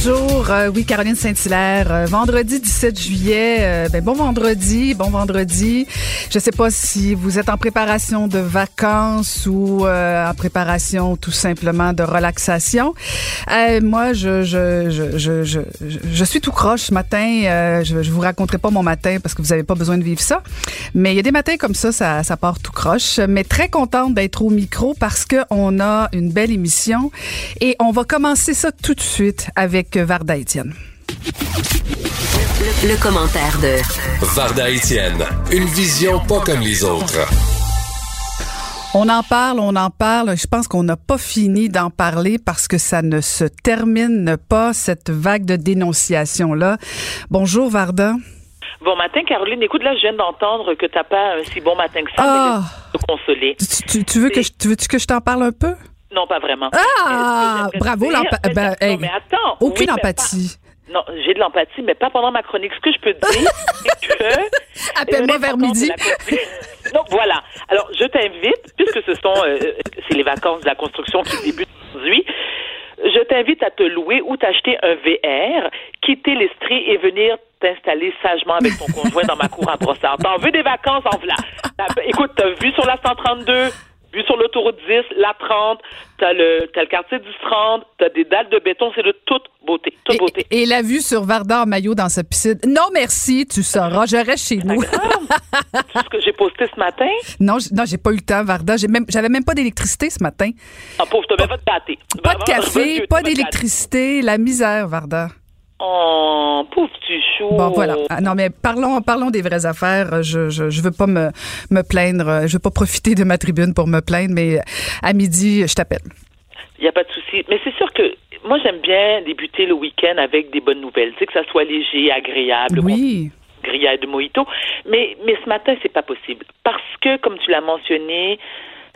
Bonjour, euh, oui, Caroline Saint-Hilaire. Euh, vendredi 17 juillet, euh, ben, bon vendredi, bon vendredi. Je sais pas si vous êtes en préparation de vacances ou en préparation tout simplement de relaxation. moi, je, je, je, je, je, suis tout croche ce matin. je, je vous raconterai pas mon matin parce que vous avez pas besoin de vivre ça. Mais il y a des matins comme ça, ça, ça part tout croche. Mais très contente d'être au micro parce que on a une belle émission et on va commencer ça tout de suite avec Varda Étienne. Le, commentaire de Varda Étienne, une vision pas comme les autres. On en parle, on en parle. Je pense qu'on n'a pas fini d'en parler parce que ça ne se termine pas, cette vague de dénonciation-là. Bonjour, Varda. Bon matin, Caroline. Écoute, là, je viens d'entendre que t'as pas un si bon matin que ça, ah! mais te consoler. Tu, veux que je, tu veux que je t'en parle un peu? Non, pas vraiment. Ah! Bravo, l'empathie. Ben, non, mais attends. Aucune empathie. Non, j'ai de l'empathie, mais pas pendant ma chronique. Ce que je peux te dire, c'est que... Appelle-moi vers midi. Donc, voilà. Alors, je t'invite, puisque ce sont... Euh, c'est les vacances de la construction qui débutent aujourd'hui, je t'invite à te louer ou t'acheter un VR, quitter l'Estrie et venir t'installer sagement avec ton conjoint dans ma cour à Brossard. T'en veux des vacances? En voilà. Écoute, t'as vu sur la 132 Vu sur l'autoroute 10, la 30, t'as le, as le quartier du 30, t'as des dalles de béton, c'est de toute beauté, toute et, beauté. Et la vue sur Varda en maillot dans sa piscine. Non, merci, tu sauras, je reste chez nous. Tout ce que j'ai posté ce matin? Non, non, j'ai pas eu le temps, Varda. J'ai même, j'avais même pas d'électricité ce matin. Ah, pauvre, t'avais pas de pâté. Pas de café, pas d'électricité, la misère, Varda. Oh, pauvre tu chou. Bon, voilà. Ah, non, mais parlons, parlons des vraies affaires. Je, je, je veux pas me, me plaindre. Je veux pas profiter de ma tribune pour me plaindre, mais à midi, je t'appelle. Il n'y a pas de souci. Mais c'est sûr que moi, j'aime bien débuter le week-end avec des bonnes nouvelles. Tu sais, que ça soit léger, agréable. Oui. grillade de mojito. Mais, mais ce matin, c'est pas possible. Parce que, comme tu l'as mentionné,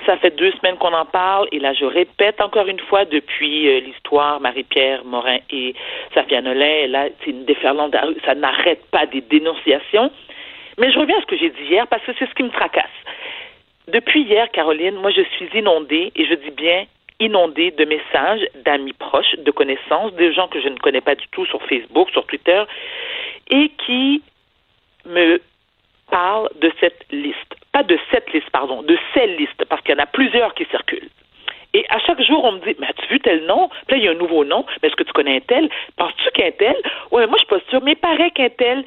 ça fait deux semaines qu'on en parle et là, je répète encore une fois depuis euh, l'histoire Marie-Pierre Morin et Safia Nolin, là, c'est une déferlante, ça n'arrête pas des dénonciations. Mais je reviens à ce que j'ai dit hier parce que c'est ce qui me tracasse. Depuis hier, Caroline, moi, je suis inondée et je dis bien inondée de messages d'amis proches, de connaissances, de gens que je ne connais pas du tout sur Facebook, sur Twitter, et qui me parlent de cette liste pas de cette liste, pardon, de ces listes, parce qu'il y en a plusieurs qui circulent. Et à chaque jour, on me dit, mais as-tu vu tel nom? Puis là, il y a un nouveau nom. Mais est-ce que tu connais un tel? Penses-tu qu'un tel? Oui, moi, je suis pas sûre, mais il paraît qu'un tel.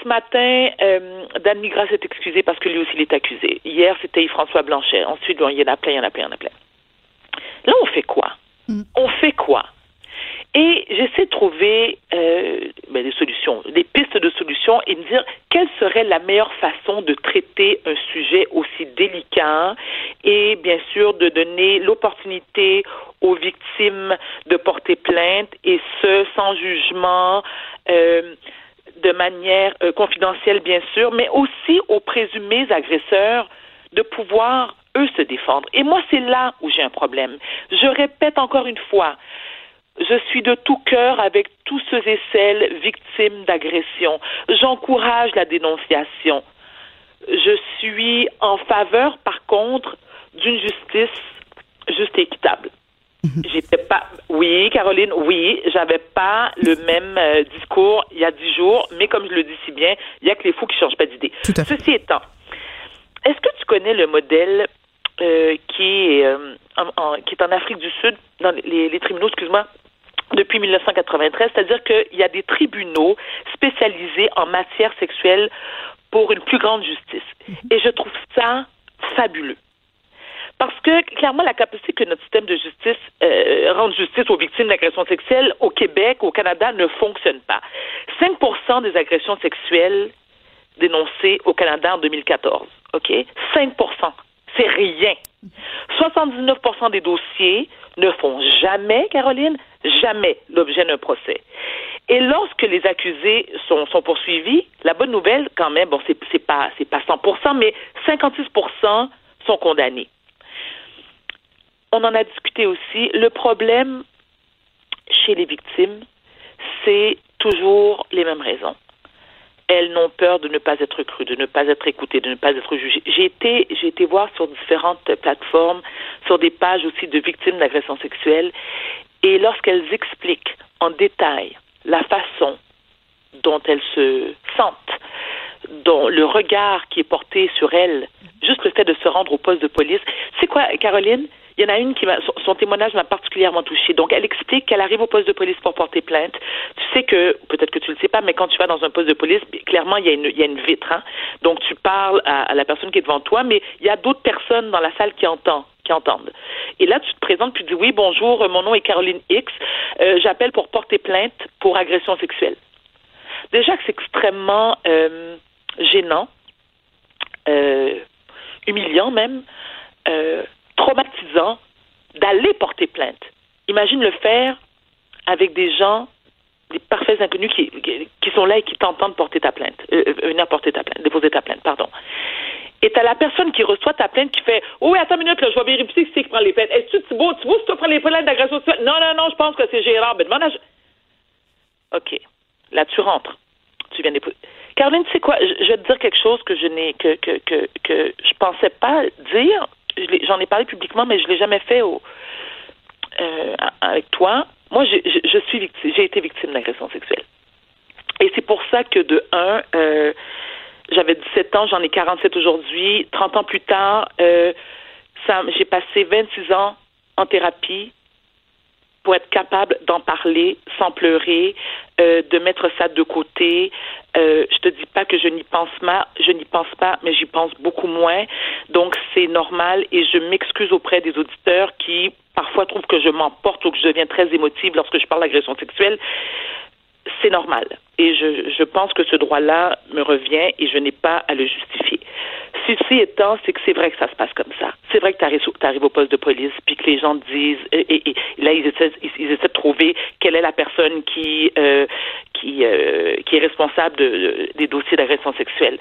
Ce matin, euh, Dan Migras s'est excusé parce que lui aussi, il est accusé. Hier, c'était Yves-François Blanchet. Ensuite, il y en a plein, il y en a plein, il y en a plein. Là, on fait quoi? Mm. On fait quoi? Et j'essaie de trouver euh, ben, des solutions, des pistes de solutions et me dire quelle serait la meilleure façon de traiter un sujet aussi délicat et bien sûr de donner l'opportunité aux victimes de porter plainte et ce sans jugement. Euh, de manière euh, confidentielle, bien sûr, mais aussi aux présumés agresseurs de pouvoir, eux, se défendre. Et moi, c'est là où j'ai un problème. Je répète encore une fois, je suis de tout cœur avec tous ceux et celles victimes d'agression. J'encourage la dénonciation. Je suis en faveur, par contre, d'une justice juste et équitable. Mhm. J'étais pas, oui, Caroline, oui, j'avais pas le même euh, discours il y a dix jours, mais comme je le dis si bien, il y a que les fous qui changent pas d'idée. Ceci étant, est-ce que tu connais le modèle euh, qui est euh, en, qui est en Afrique du Sud dans les, les tribunaux, excuse-moi, depuis 1993, c'est-à-dire qu'il y a des tribunaux spécialisés en matière sexuelle pour une plus grande justice. Mhm. Et je trouve ça fabuleux. Parce que clairement, la capacité que notre système de justice euh, rend rendre justice aux victimes d'agressions sexuelles au Québec, au Canada, ne fonctionne pas. 5% des agressions sexuelles dénoncées au Canada en 2014. OK? 5% C'est rien. 79% des dossiers ne font jamais, Caroline, jamais l'objet d'un procès. Et lorsque les accusés sont, poursuivis, la bonne nouvelle, quand même, bon, c'est, c'est pas, c'est pas 100%, mais 56% sont condamnés. On en a discuté aussi. Le problème chez les victimes, c'est toujours les mêmes raisons. Elles n'ont peur de ne pas être crues, de ne pas être écoutées, de ne pas être jugées. J'ai été, j'ai été voir sur différentes plateformes, sur des pages aussi de victimes d'agressions sexuelles, et lorsqu'elles expliquent en détail la façon dont elles se sentent, dont le regard qui est porté sur elles, juste le fait de se rendre au poste de police. C'est quoi, Caroline? Il y en a une qui m'a, son témoignage m'a particulièrement touchée. Donc, elle explique qu'elle arrive au poste de police pour porter plainte. Tu sais que, peut-être que tu le sais pas, mais quand tu vas dans un poste de police, clairement, il y a une, a vitre. Hein? Donc, tu parles à, la personne qui est devant toi, mais il y a d'autres personnes dans la salle qui entendent. Et là, tu te présentes, tu dis oui, bonjour, mon nom est Caroline X, euh, j'appelle pour porter plainte pour agression sexuelle. Déjà que c'est extrêmement euh, gênant, euh, humiliant même, traumatisant d'aller porter plainte. Imagine le faire avec des gens, des parfaits inconnus qui, qui sont là et qui t'entendent porter ta plainte, euh, euh, venir porter ta plainte, déposer ta plainte, pardon. Et t'as la personne qui reçoit ta plainte qui fait Oh oui, attends une minute, là, je vais vérifier qui c'est qui prend les plaintes. Est-ce que tu vois si tu prends les plaintes d'agression? Non, non, non, je pense que c'est Gérard. Mais demande à... OK. Là, tu rentres. Tu viens déposer. Caroline, tu sais quoi? Je, je vais te dire quelque chose que je n'ai que, que, que, que je pensais pas dire. Je J'en ai parlé publiquement, mais je l'ai jamais fait au, euh, avec toi. Moi, j'ai- je, je suis victime, j'ai été victime d'agression sexuelle. Et c'est pour ça que de un, euh, j'avais 17 ans, j'en ai 47 aujourd'hui. 30 ans plus tard, euh, j'ai passé 26 ans en thérapie pour être capable d'en parler sans pleurer, euh, de mettre ça de côté. Euh, je te dis pas que je n'y pense pas, je n'y pense pas, mais j'y pense beaucoup moins. Donc c'est normal et je m'excuse auprès des auditeurs qui parfois trouvent que je m'emporte ou que je deviens très émotive lorsque je parle d'agression sexuelle. C'est normal. Et je, je pense que ce droit-là me revient et je n'ai pas à le justifier. Ceci étant, c'est que c'est vrai que ça se passe comme ça. C'est vrai que tu arrives, au poste de police, puis que les gens disent, et, là, ils essaient, ils, ils de trouver quelle est la personne qui, euh, qui, euh, qui est responsable de- de- des dossiers d'agression sexuelle.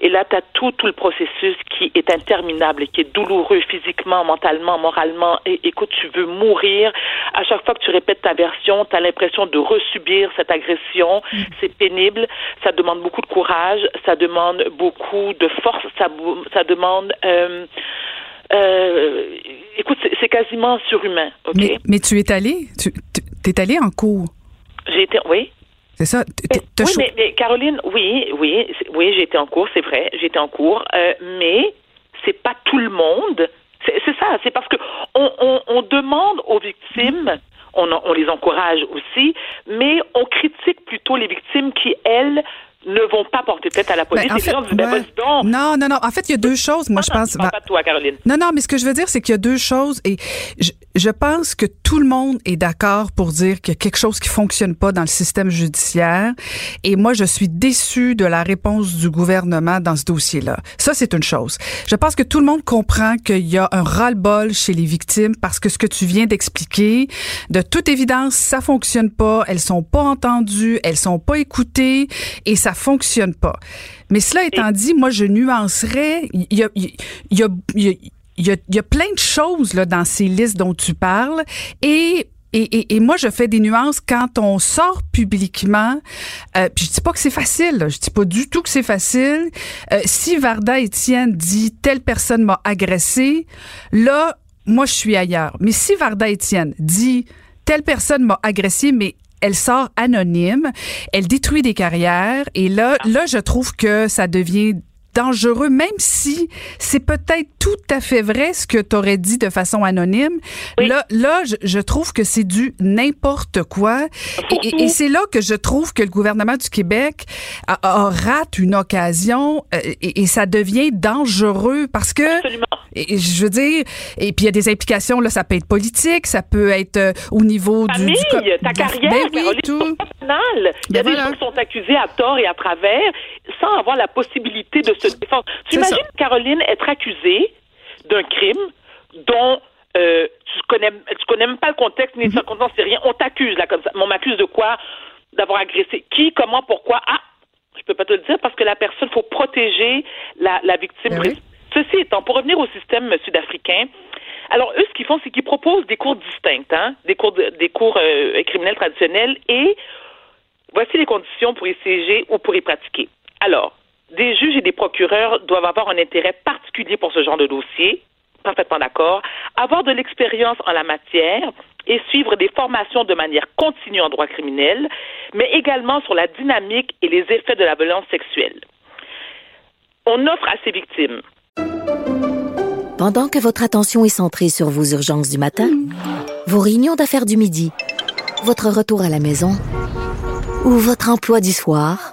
Et là, tu as tout, tout le processus qui est interminable et qui est douloureux physiquement, mentalement, moralement. Et écoute, tu veux mourir. À chaque fois que tu répètes ta version, tu as l'impression de resubir cette agression. C'est pénible. Ça demande beaucoup de courage. Ça demande beaucoup de force. Ça, ça demande... euh, euh, écoute, c'est- quasiment surhumain, OK? Mais, mais tu es allé, tu es allé en cours. J'ai été... Oui? C'est ça? Oui, mais, mais Caroline, oui, oui, oui, j'ai été en cours, c'est vrai, j'ai été en cours, euh, mais c'est pas tout le monde. C'est c'est ça, c'est parce que on, on, on demande aux victimes, on, on les encourage aussi, mais on critique plutôt les victimes qui, elles, ne vont pas porter tête à la police. Ben, en fait, gens disent, ben, donc. Non, non, non. En fait, il y a deux choses. Moi, je pense. je parle pas de toi, Caroline. Non, non, mais ce que je veux dire, c'est qu'il y a deux choses et je, je pense que tout le monde est d'accord pour dire qu'il y a quelque chose qui fonctionne pas dans le système judiciaire. Et moi, je suis déçue de la réponse du gouvernement dans ce dossier-là. Ça, c'est une chose. Je pense que tout le monde comprend qu'il y a un ras-le-bol chez les victimes parce que ce que tu viens d'expliquer, de toute évidence, ça fonctionne pas. Elles sont pas entendues, elles sont pas écoutées et ça fonctionne pas. Mais cela étant dit, moi, je nuancerais. Il y a, il y a, il y a, il y a, il y a plein de choses là, dans ces listes dont tu parles. Et et, et, et moi, je fais des nuances quand on sort publiquement. Euh, puis je dis pas que c'est facile. Là. Je dis pas du tout que c'est facile. Euh, si Varda Étienne dit telle personne m'a agressé, là, moi, je suis ailleurs. Mais si Varda Étienne dit telle personne m'a agressé, mais elle sort anonyme, elle détruit des carrières, et là, là, je trouve que ça devient dangereux, même si c'est peut-être tout à fait vrai ce que tu aurais dit de façon anonyme. Là, là, je, je trouve que c'est du n'importe quoi. Et, et- et c'est là que je trouve que le gouvernement du Québec a, a- rate une occasion euh, et, et ça devient dangereux parce que Absolument. et, je veux dire, et puis il y a des implications, là, ça peut être politique, ça peut être euh, au niveau du... famille, du co- ta du- carrière, Ben oui, Caroline, tout. Il y a Ben des voilà. gens qui sont accusés à tort et à travers sans avoir la possibilité de se défendre. Tu C'est ça. imagines, Caroline, être accusée d'un crime dont euh, tu connais tu connais même pas le contexte Mhm. ni les circonstances, c'est rien. On t'accuse là comme ça. Mais on m'accuse de quoi? D'avoir agressé. Qui Comment Pourquoi? Ah, je peux pas te le dire parce que la personne, faut protéger la, la victime. Ben oui. Ceci étant, pour revenir au système sud-africain, alors eux, ce qu'ils font, c'est qu'ils proposent des cours distincts, hein, des cours, de- des cours euh, criminels traditionnels, et voici les conditions pour y siéger ou pour y pratiquer. Alors, des juges et des procureurs doivent avoir un intérêt particulier pour ce genre de dossier, parfaitement d'accord, avoir de l'expérience en la matière et suivre des formations de manière continue en droit criminel, mais également sur la dynamique et les effets de la violence sexuelle. On offre à ces victimes Pendant que votre attention est centrée sur vos urgences du matin, vos réunions d'affaires du midi, votre retour à la maison ou votre emploi du soir,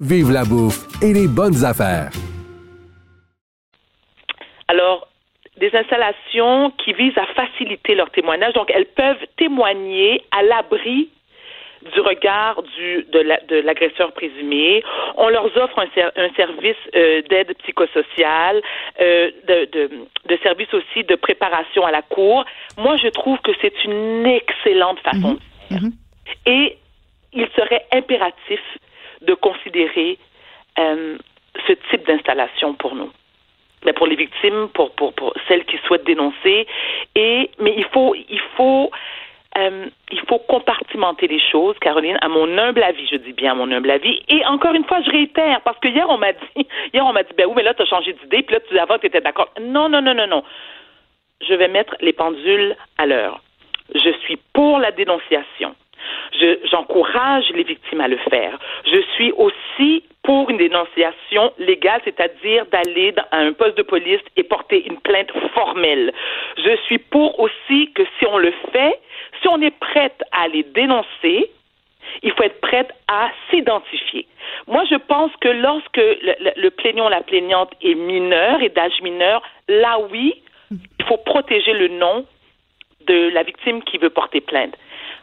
vive la bouffe et les bonnes affaires. Alors, des installations qui visent à faciliter leur témoignage. Donc, elles peuvent témoigner à l'abri du regard du, de, la- de l'agresseur présumé. On leur offre un, ser- un service euh, d'aide psychosociale, euh, de, de, de service aussi de préparation à la cour. Moi, je trouve que c'est une excellente façon de faire. Et il serait impératif de considérer euh, ce type d'installation pour nous. Ben, pour les victimes, pour, pour, pour celles qui souhaitent dénoncer. Et, mais il faut, il faut, euh, il faut compartimenter les choses, Caroline, à mon humble avis, je dis bien à mon humble avis. Et encore une fois, je réitère, parce que hier, on m'a dit, hier, on m'a dit, ben oui, mais là, tu as changé d'idée, puis là, tu avant, tu étais d'accord. Non, non, non, non, non. Je vais mettre les pendules à l'heure. Je suis pour la dénonciation. Je- J'encourage les victimes à le faire. Je suis aussi pour une dénonciation légale, c'est-à-dire d'aller à un poste de police et porter une plainte formelle. Je suis pour aussi que si on le fait, si on est prête à les dénoncer, il faut être prête à s'identifier. Moi, je pense que lorsque le, le, le plaignant, la plaignante est mineur et d'âge mineur, là oui, il faut protéger le nom de la victime qui veut porter plainte.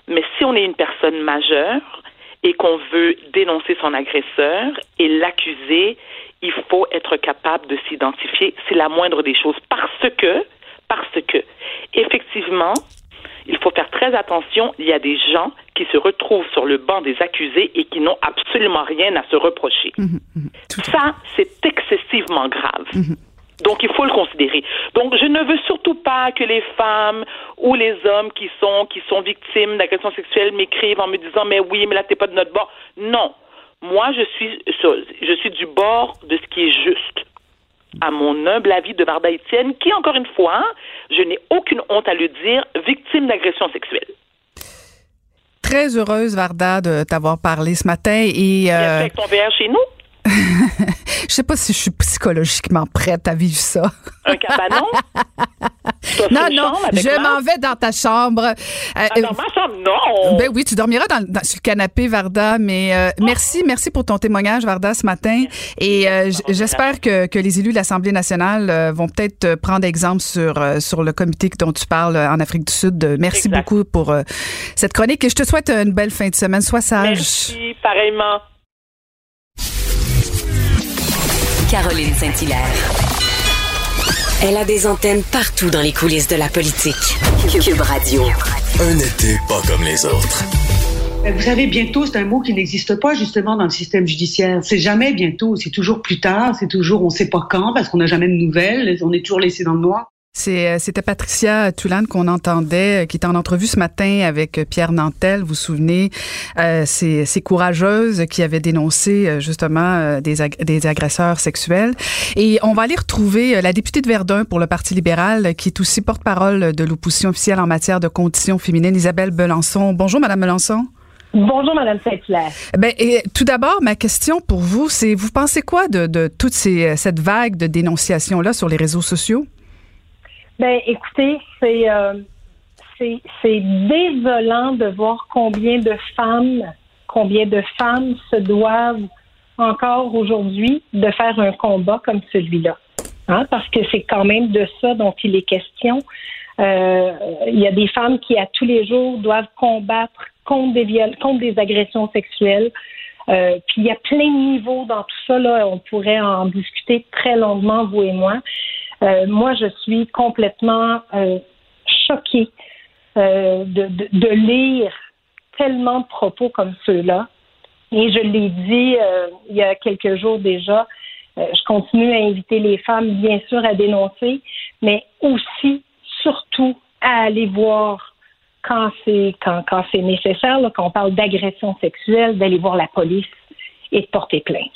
Mais si on est une personne majeure et qu'on veut dénoncer son agresseur et l'accuser, il faut être capable de s'identifier. C'est la moindre des choses parce que, parce que, effectivement, il faut faire très attention. Il y a des gens qui se retrouvent sur le banc des accusés et qui n'ont absolument rien à se reprocher. Ça, c'est excessivement grave. Donc, il faut le considérer. Donc, je ne veux surtout pas que les femmes ou les hommes qui sont, qui sont victimes d'agressions sexuelles m'écrivent en me disant, mais oui, mais là, t'es pas de notre bord. Non. Moi, je suis, je suis du bord de ce qui est juste. À mon humble avis de Varda Étienne, qui, encore une fois, je n'ai aucune honte à le dire, victime d'agression sexuelle. Très heureuse, Varda, de t'avoir parlé ce matin et euh, Avec ton VR chez nous, je sais pas si je suis psychologiquement prête à vivre ça. un cabanon? Non, non, je m'en vais dans ta chambre. Euh, Ah, dans ma chambre, non. Ben oui, tu dormiras dans, dans- sur le canapé, Varda. Mais euh, merci, merci pour ton témoignage, Varda, ce matin. Et euh, j'espère que, que les élus de l'Assemblée nationale euh, vont peut-être euh, prendre exemple sur euh, sur le comité dont tu parles euh, en Afrique du Sud. Euh, Merci Exact. beaucoup pour euh, cette chronique et je te souhaite une belle fin de semaine. Sois sage. Merci, pareillement. Caroline Saint-Hilaire. Elle a des antennes partout dans les coulisses de la politique. Cube Radio. Un été pas comme les autres. Ben, vous savez, bientôt, c'est un mot qui n'existe pas justement dans le système judiciaire. C'est jamais bientôt, c'est toujours plus tard, c'est toujours on sait pas quand parce qu'on n'a jamais de nouvelles, on est toujours laissé dans le noir. Euh, c'était Patricia Tulane qu'on entendait, euh, qui était en entrevue ce matin avec euh, Pierre Nantel. Vous vous souvenez, euh, ces, ces, courageuses qui avaient dénoncé justement des, des, agresseurs sexuels. Et on va aller retrouver la députée de Verdun pour le Parti libéral, qui est aussi porte-parole de l'opposition officielle en matière de conditions féminines, Isabelle Belançon. Bonjour, Madame Belançon. Bonjour, Madame Saint-Hilaire. Ben, et, tout d'abord, ma question pour vous, c'est vous pensez quoi de, de toute ces, cette vague de dénonciations-là sur les réseaux sociaux? Ben, écoutez, c'est euh, c'est désolant de voir combien de femmes, combien de femmes se doivent encore aujourd'hui de faire un combat comme celui-là. Hein, parce que c'est quand même de ça dont il est question. Euh, il y a des femmes qui, à tous les jours, doivent combattre contre des, viols, contre des agressions sexuelles. Euh, puis il y a plein de niveaux dans tout ça. Là. On pourrait en discuter très longuement, vous et moi. Euh, moi, je suis complètement euh, choquée euh, de, de, lire tellement de propos comme ceux-là. Et je l'ai dit il y a quelques jours déjà, je continue à inviter les femmes, bien sûr, à dénoncer, mais aussi, surtout, à aller voir quand c'est quand, quand c'est nécessaire, quand on parle d'agression sexuelle, d'aller voir la police et de porter plainte.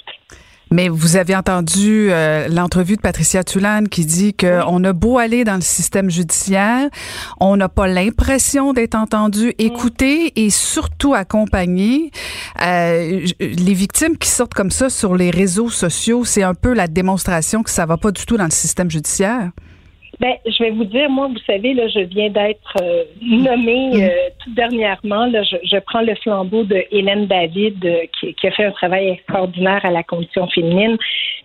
Mais vous avez entendu euh, l'entrevue de Patricia Tulane qui dit qu'on a beau aller dans le système judiciaire, on n'a pas l'impression d'être entendu, écouté et surtout accompagné. Euh, les victimes qui sortent comme ça sur les réseaux sociaux, c'est un peu la démonstration que ça va pas du tout dans le système judiciaire. Ben, je vais vous dire, moi, vous savez, là, je viens d'être euh, nommée mm. euh, tout dernièrement. Là, je, je, prends le flambeau de Hélène David, euh, qui, qui, a fait un travail extraordinaire à la condition féminine,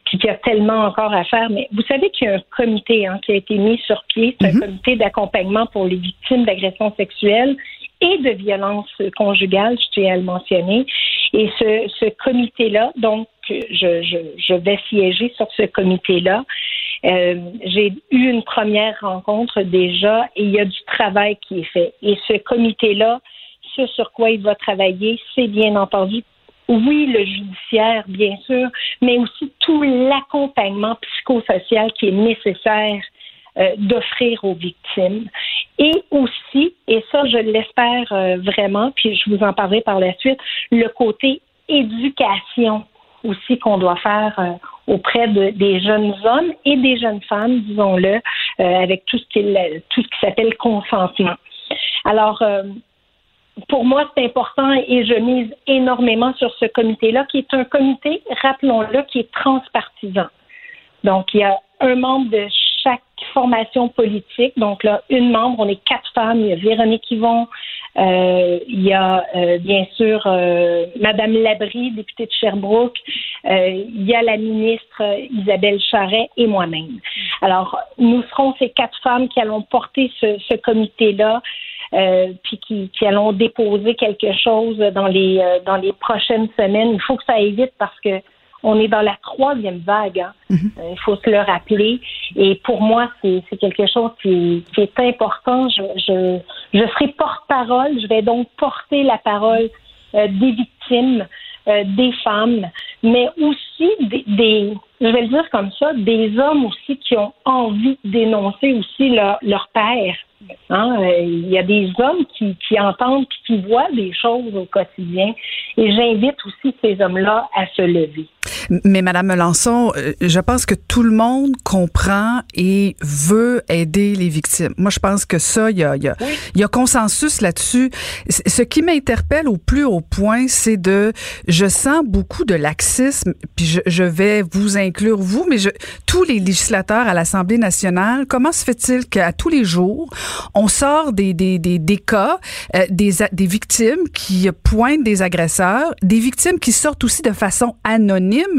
puis qui a tellement encore à faire. Mais vous savez qu'il y a un comité hein, qui a été mis sur pied, c'est un mm-hmm. comité d'accompagnement pour les victimes d'agressions sexuelles et de violences conjugales, je tiens à le mentionner. Et ce, ce comité-là, donc, je, je, je vais siéger sur ce comité-là. Euh, j'ai eu une première rencontre déjà et il y a du travail qui est fait. Et ce comité-là, ce sur quoi il va travailler, c'est bien entendu oui, le judiciaire, bien sûr, mais aussi tout l'accompagnement psychosocial qui est nécessaire euh, d'offrir aux victimes. Et aussi, et ça, je l'espère euh, vraiment, puis je vous en parlerai par la suite, le côté éducation aussi qu'on doit faire auprès de, des jeunes hommes et des jeunes femmes, disons-le, euh, avec tout ce qui tout ce qui s'appelle consentement. Alors euh, pour moi, c'est important et je mise énormément sur ce comité-là, qui est un comité, rappelons-le, qui est transpartisan. Donc, il y a un membre de chaque formation politique. Donc là, une membre, on est quatre femmes. Il y a Véronique Yvon, euh, il y a euh, bien sûr euh, Madame Labrie, députée de Sherbrooke, il y a la ministre Isabelle Charret et moi-même. Alors, nous serons ces quatre femmes qui allons porter ce, ce comité-là. puis qui, qui, allons déposer quelque chose dans les dans les prochaines semaines. Il faut que ça aille vite parce que on est dans la troisième vague. Hein. Mhm. Euh, il faut se le rappeler. Et pour moi, c'est quelque chose qui, est important. Je, je, je serai porte-parole. Je vais donc porter la parole euh, des victimes, euh, des femmes, mais aussi des, des, je vais le dire comme ça, des hommes aussi qui ont envie de dénoncer aussi leur, leur père. Hein? Il y a des hommes qui, qui entendent et qui voient des choses au quotidien. Et j'invite aussi ces hommes-là à se lever. Mais Madame Melançon, euh, je pense que tout le monde comprend et veut aider les victimes. Moi, je pense que ça, il y a, y a, y a consensus là-dessus. Ce qui m'interpelle au plus haut point, c'est de, je sens beaucoup de laxisme, puis je, je vais vous inclure vous, mais je, tous les législateurs à l'Assemblée nationale, comment se fait-il qu'à tous les jours, on sort des, des, des, des cas, euh, des, des victimes qui pointent des agresseurs, des victimes qui sortent aussi de façon anonyme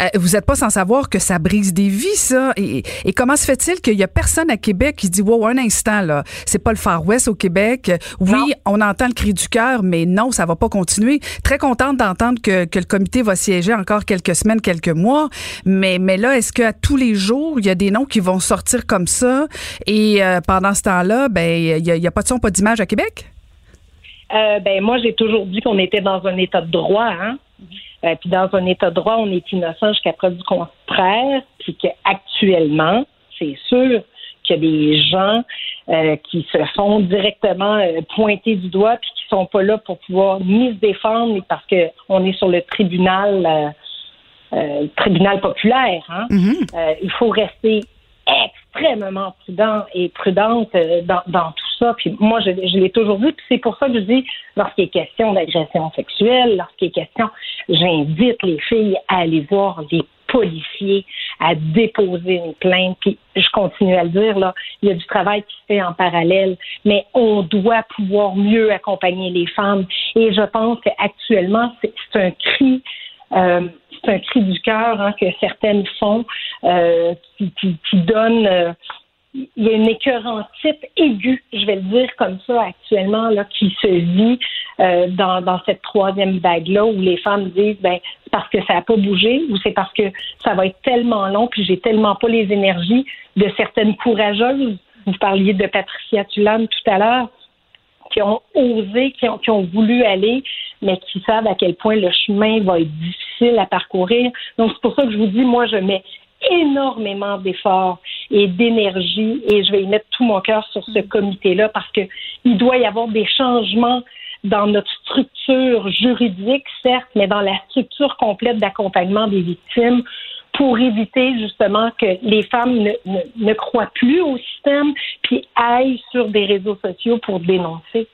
euh, vous n'êtes pas sans savoir que ça brise des vies, ça. Et, comment se fait-il qu'il y a personne à Québec qui dit, wow, un instant, là, c'est pas le Far West au Québec. Oui, on entend le cri du cœur, mais non, ça va pas continuer. Très contente d'entendre que, le comité va siéger encore quelques semaines, quelques mois. Mais, mais là, est-ce qu'à tous les jours, il y a des noms qui vont sortir comme ça? Et euh, pendant ce temps-là, ben, il n'y a, a, pas de son, pas d'image à Québec? Euh, ben moi, j'ai toujours dit qu'on était dans un état de droit, hein. Euh, puis dans un état de droit, on est innocent jusqu'à preuve du contraire, puis qu'actuellement, c'est sûr qu'il y a des gens euh, qui se font directement euh, pointer du doigt puis qui sont pas là pour pouvoir ni se défendre, mais parce que on est sur le tribunal, euh, tribunal populaire. Hein? Euh, il faut rester extrêmement prudent et prudente dans, dans tout ça. Puis moi, je, l'ai toujours dit. Puis c'est pour ça que je dis, lorsqu'il est question d'agression sexuelle, lorsqu'il est question, j'invite les filles à aller voir les policiers, à déposer une plainte. Puis je continue à le dire, là, il y a du travail qui se fait en parallèle, mais on doit pouvoir mieux accompagner les femmes. Et je pense qu'actuellement, c'est un cri. euh, c'est un cri du cœur hein, que certaines font, euh, qui, qui, euh, il y a une écœurantite aiguë, je vais le dire comme ça actuellement, là, qui se vit euh, dans, dans cette troisième vague-là où les femmes disent ben c'est parce que ça n'a pas bougé ou c'est parce que ça va être tellement long puis j'ai tellement pas les énergies de certaines courageuses. Vous parliez de Patricia Tulane tout à l'heure qui ont osé, qui ont, qui ont voulu aller, mais qui savent à quel point le chemin va être difficile à parcourir. Donc, c'est pour ça que je vous dis, moi, je mets énormément d'efforts et d'énergie et je vais y mettre tout mon cœur sur ce comité-là parce que il doit y avoir des changements dans notre structure juridique, certes, mais dans la structure complète d'accompagnement des victimes pour éviter justement que les femmes ne, ne, ne croient plus au système puis aillent sur des réseaux sociaux pour dénoncer.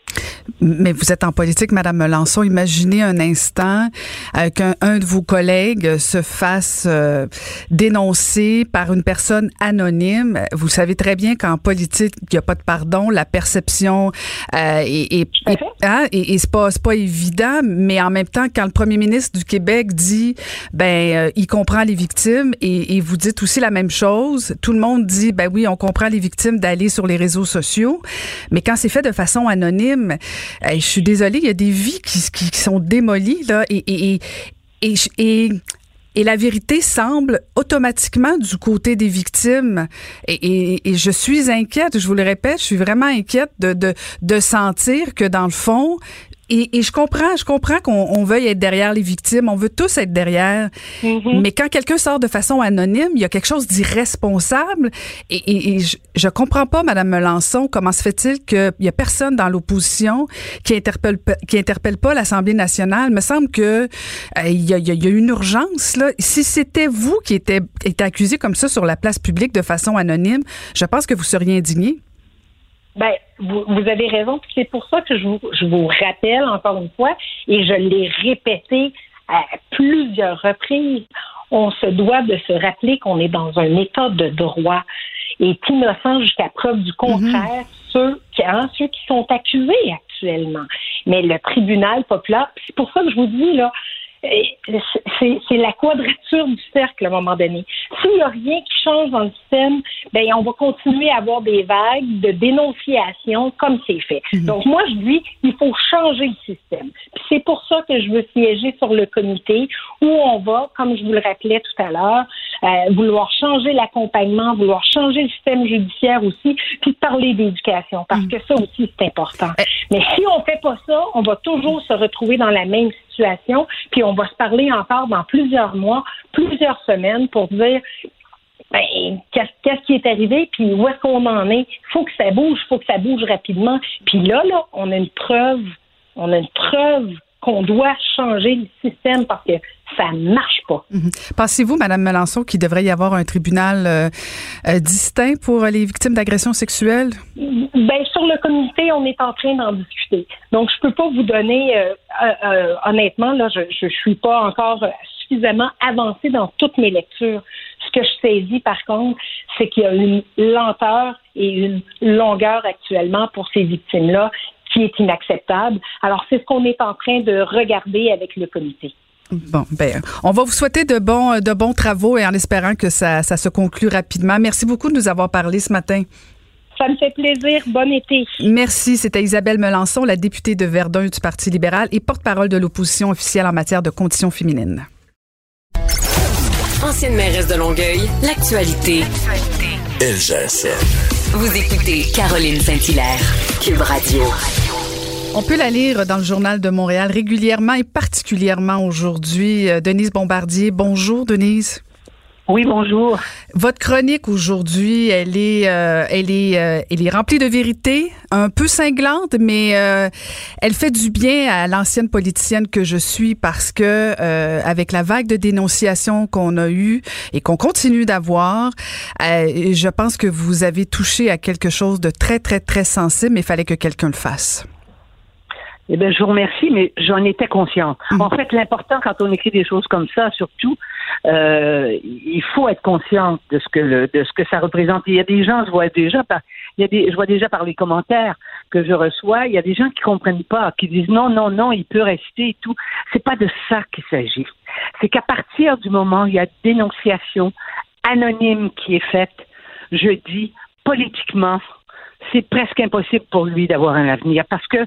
Mais vous êtes en politique, Madame Melançon. Imaginez un instant euh, qu'un un de vos collègues se fasse euh, dénoncer par une personne anonyme. Vous savez très bien qu'en politique, il n'y a pas de pardon. La perception euh, est, est, est- hein, et, et c'est pas c'est pas évident. Mais en même temps, quand le Premier ministre du Québec dit, ben, euh, il comprend les victimes, et, et vous dites aussi la même chose. Tout le monde dit, ben oui, on comprend les victimes d'aller sur les réseaux sociaux. Mais quand c'est fait de façon anonyme, Je suis désolée, il y a des vies qui, sont démolies, là, et, la vérité semble automatiquement du côté des victimes. Et, je suis inquiète, je vous le répète, je suis vraiment inquiète de sentir que dans le fond, et, et je comprends, je comprends qu'on on veuille être derrière les victimes, on veut tous être derrière. Mais quand quelqu'un sort de façon anonyme, il y a quelque chose d'irresponsable. Et, et, et je, je comprends pas, Madame Melançon, comment se fait-il qu'il y a personne dans l'opposition qui interpelle pas- qui interpelle pas l'Assemblée nationale? Il me semble que euh, il y, a, il y a- il y a une urgence là. Si c'était vous qui était, était accusé comme ça sur la place publique de façon anonyme, je pense que vous seriez indigné. Ben, vous, vous avez raison. C'est pour ça que je vous, je vous rappelle encore une fois, et je l'ai répété à plusieurs reprises, on se doit de se rappeler qu'on est dans un état de droit et innocent jusqu'à preuve du contraire ceux, qui, hein, ceux qui sont accusés actuellement. Mais le tribunal populaire, c'est pour ça que je vous dis, là, c'est la quadrature du cercle à un moment donné. S'il n'y a rien qui change dans le système, ben on va continuer à avoir des vagues de dénonciation comme c'est fait. Donc moi je dis il faut changer le système. C'est pour ça que je veux siéger sur le comité où on va, comme je vous le rappelais tout à l'heure, euh, vouloir changer l'accompagnement, vouloir changer le système judiciaire aussi, puis parler d'éducation parce que ça aussi c'est important. Mais si on fait pas ça, on va toujours se retrouver dans la même puis on va se parler encore dans plusieurs mois, plusieurs semaines pour dire ben, qu'est-ce qu'est-ce qui est arrivé, puis où est-ce qu'on en est. Il faut que ça bouge, il faut que ça bouge rapidement. Puis là, là, on a une preuve, on a une preuve qu'on doit changer le système parce que ça marche pas. Mhm. Pensez-vous, Madame Melançon, qu'il devrait y avoir un tribunal euh, euh, distinct pour les victimes d'agressions sexuelles? Ben, sur le comité, on est en train d'en discuter. Donc, je peux pas vous donner, euh, honnêtement, là, je, je suis pas encore suffisamment avancée dans toutes mes lectures. Ce que je saisis, par contre, c'est qu'il y a une lenteur et une longueur actuellement pour ces victimes-là qui est inacceptable. Alors, c'est ce qu'on est en train de regarder avec le comité. Bon, ben, on va vous souhaiter de bons, de bons travaux et en espérant que ça, ça se conclue rapidement. Merci beaucoup de nous avoir parlé ce matin. Ça me fait plaisir. Bon été. Merci. C'était Isabelle Melançon, la députée de Verdun du Parti libéral et porte-parole de l'opposition officielle en matière de conditions féminines. Ancienne mairesse de Longueuil, l'actualité. Ça. Vous écoutez Caroline Saint-Hilaire, Cube Radio. On peut la lire dans le journal de Montréal régulièrement et particulièrement aujourd'hui. Euh, Denise Bombardier, bonjour Denise. Oui, bonjour. Votre chronique aujourd'hui, elle est, euh, elle est, euh, elle est remplie de vérité, un peu cinglante, mais elle fait du bien à l'ancienne politicienne que je suis parce que avec la vague de dénonciations qu'on a eue et qu'on continue d'avoir, je pense que vous avez touché à quelque chose de très, très, très sensible, mais il fallait que quelqu'un le fasse. Eh bien, je vous remercie, mais j'en étais consciente. Mm. En fait, l'important quand on écrit des choses comme ça, surtout, euh, il faut être conscient de ce que le, de ce que ça représente. Il y a des gens, je vois déjà par, il y a des, je vois déjà par les commentaires que je reçois, il y a des gens qui comprennent pas, qui disent non, non, non, il peut rester et tout. C'est pas de ça qu'il s'agit. C'est qu'à partir du moment où il y a dénonciation anonyme qui est faite, je dis politiquement, c'est presque impossible pour lui d'avoir un avenir parce que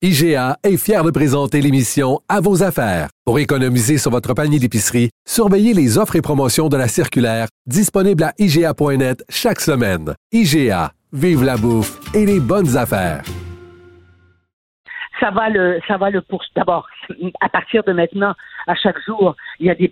IGA est fier de présenter l'émission À vos affaires. Pour économiser sur votre panier d'épicerie, surveillez les offres et promotions de la circulaire disponible à IGA.net chaque semaine. IGA, vive la bouffe et les bonnes affaires. Ça va le, ça va le. D'abord, à partir de maintenant, à chaque jour, il y a des.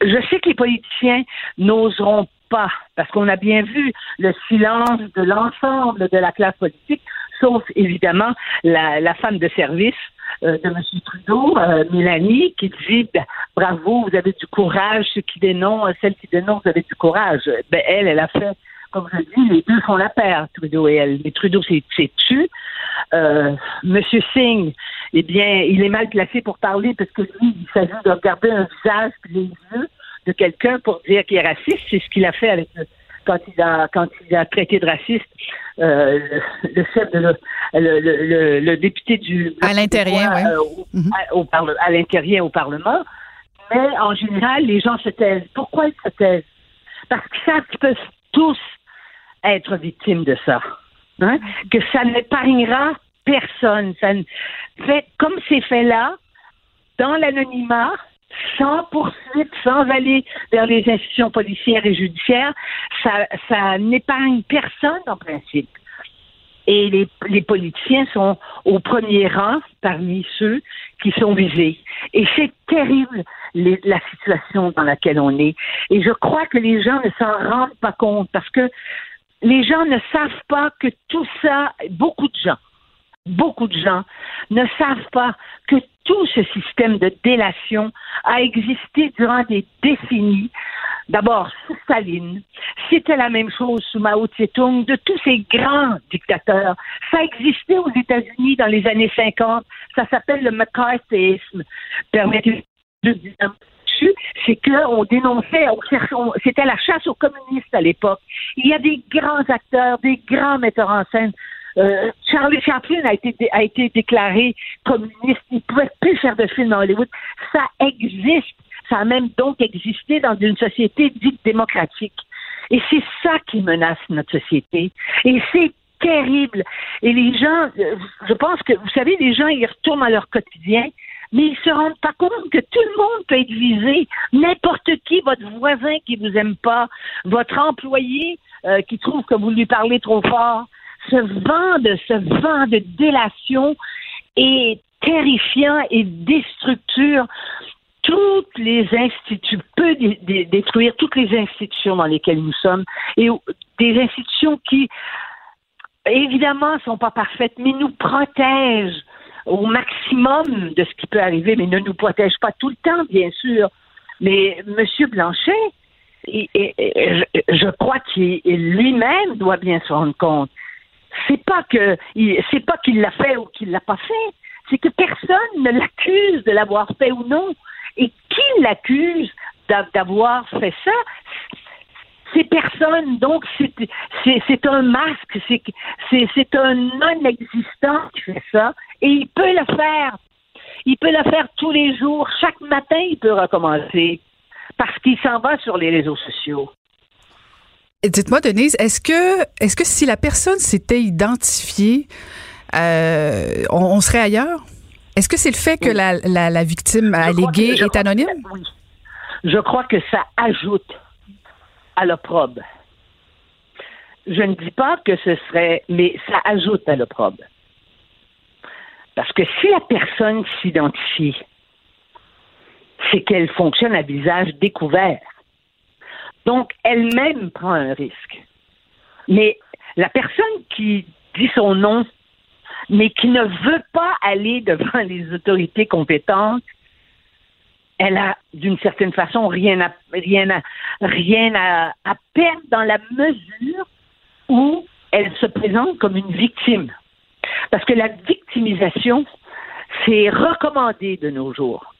Je sais que les politiciens n'oseront pas, parce qu'on a bien vu le silence de l'ensemble de la classe politique sauf évidemment la, femme de service euh, de M. Trudeau, euh, Mélanie, qui dit ben, bravo, vous avez du courage, ceux qui dénoncent, celle qui dénonce, vous avez du courage. Ben, elle, elle a fait, comme je dis, les deux font la paire, Trudeau et elle. Mais Trudeau s'est tu. Euh, M. Singh, eh bien, il est mal placé pour parler parce que lui, il s'agit de regarder un visage les yeux de quelqu'un pour dire qu'il est raciste. C'est ce qu'il a fait avec quand il a quand il a traité de raciste euh, le chef de le, le, le, député du à l'intérieur oui. Euh, au, à l'intérieur au parlement. Mais en général les gens se taisent. Pourquoi ils se taisent? Parce qu'ils savent qu'ils peuvent tous être victimes de ça hein? que ça n'épargnera personne. Ça fait comme c'est fait là dans l'anonymat sans poursuite, sans aller vers les institutions policières et judiciaires, ça, ça n'épargne personne en principe. Et les, les, politiciens sont au premier rang parmi ceux qui sont visés. Et c'est terrible la situation dans laquelle on est. Et je crois que les gens ne s'en rendent pas compte parce que les gens ne savent pas que tout ça, beaucoup de gens, beaucoup de gens ne savent pas que tout ce système de délation a existé durant des décennies. D'abord, sous Staline, c'était la même chose sous Mao Tse-tung, de tous ces grands dictateurs. Ça existait aux États-Unis dans les années 50. Ça s'appelle le McCarthyisme. Permettez-moi de dire c'est qu'on dénonçait, c'était la chasse aux communistes à l'époque. Il y a des grands acteurs, des grands metteurs en scène euh, Charlie Chaplin a été, a été déclaré communiste. Il ne pouvait plus faire de films à Hollywood. Ça existe. Ça a même donc existé dans une société dite démocratique. Et c'est ça qui menace notre société. Et c'est terrible. Et les gens, euh, je pense que, vous savez, les gens, ils retournent à leur quotidien, mais ils se rendent pas compte que tout le monde peut être visé. N'importe qui, votre voisin qui vous aime pas, votre employé euh, qui trouve que vous lui parlez trop fort, ce vent de ce vent de délation est terrifiant et déstructure toutes les institutions, peut détruire toutes les institutions dans lesquelles nous sommes et des institutions qui, évidemment, sont pas parfaites, mais nous protègent au maximum de ce qui peut arriver, mais ne nous protègent pas tout le temps, bien sûr. Mais M. Blanchet, je crois qu'il lui-même doit bien se rendre compte c'est pas que c'est pas qu'il l'a fait ou qu'il l'a pas fait, c'est que personne ne l'accuse de l'avoir fait ou non. Et qui l'accuse d'avoir fait ça? Ces personnes, donc, c'est un masque, c'est un non-existant qui fait ça, et il peut le faire. Il peut le faire tous les jours. Chaque matin, il peut recommencer parce qu'il s'en va sur les réseaux sociaux. Dites-moi, Denise, est-ce que, est-ce que si la personne s'était identifiée, euh, on, serait ailleurs? Est-ce que c'est le fait que la, la, victime alléguée est anonyme? oui. Je crois que ça ajoute à l'opprobre. Je ne dis pas que ce serait, mais ça ajoute à l'opprobre. Parce que si la personne s'identifie, c'est qu'elle fonctionne à visage découvert. Donc, elle-même prend un risque. Mais la personne qui dit son nom, mais qui ne veut pas aller devant les autorités compétentes, elle a d'une certaine façon rien à rien à rien à, perdre dans la mesure où elle se présente comme une victime. Parce que la victimisation, c'est recommandé de nos jours.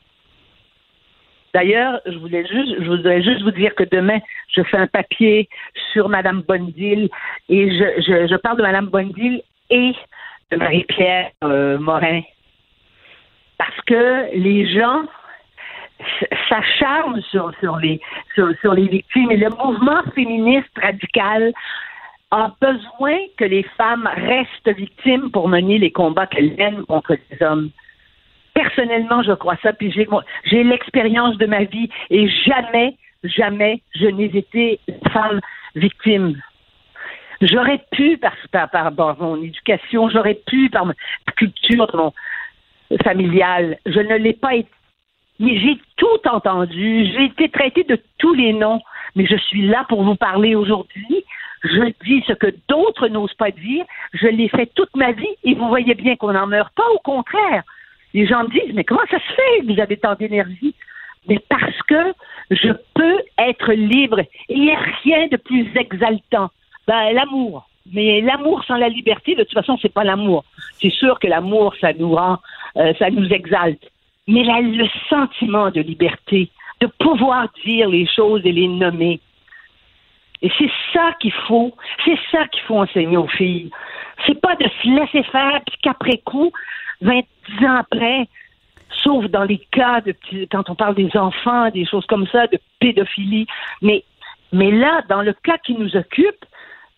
D'ailleurs, je voulais juste, je voudrais juste vous dire que demain, je fais un papier sur Madame Bondil et je, je, parle de Madame Bondil et de Marie-Pierre euh, Morin. Parce que les gens s'acharnent sur, les, sur, sur les victimes et le mouvement féministe radical a besoin que les femmes restent victimes pour mener les combats qu'elles mènent contre les hommes. Personnellement, je crois ça, puis j'ai l'expérience de ma vie et jamais, jamais je n'ai été femme victime. J'aurais pu, par, mon éducation, j'aurais pu, par ma culture familiale, je ne l'ai pas été. Mais j'ai tout entendu, j'ai été traitée de tous les noms, mais je suis là pour vous parler aujourd'hui. Je dis ce que d'autres n'osent pas dire. Je l'ai fait toute ma vie et vous voyez bien qu'on n'en meurt pas. Au contraire, les gens me disent Mais comment ça se fait que vous avez tant d'énergie? Mais parce que je peux être libre. Il n'y a rien de plus exaltant. Ben, l'amour. Mais l'amour sans la liberté, de toute façon, c'est pas l'amour. C'est sûr que l'amour, ça nous rend, euh, ça nous exalte. Mais le sentiment de liberté, de pouvoir dire les choses et les nommer, et c'est ça qu'il faut, c'est ça qu'il faut enseigner aux filles. C'est pas de se laisser faire, puis qu'après coup, 20 ans après, sauf dans les cas de quand on parle des enfants, des choses comme ça, de pédophilie. Mais, mais là, dans le cas qui nous occupe,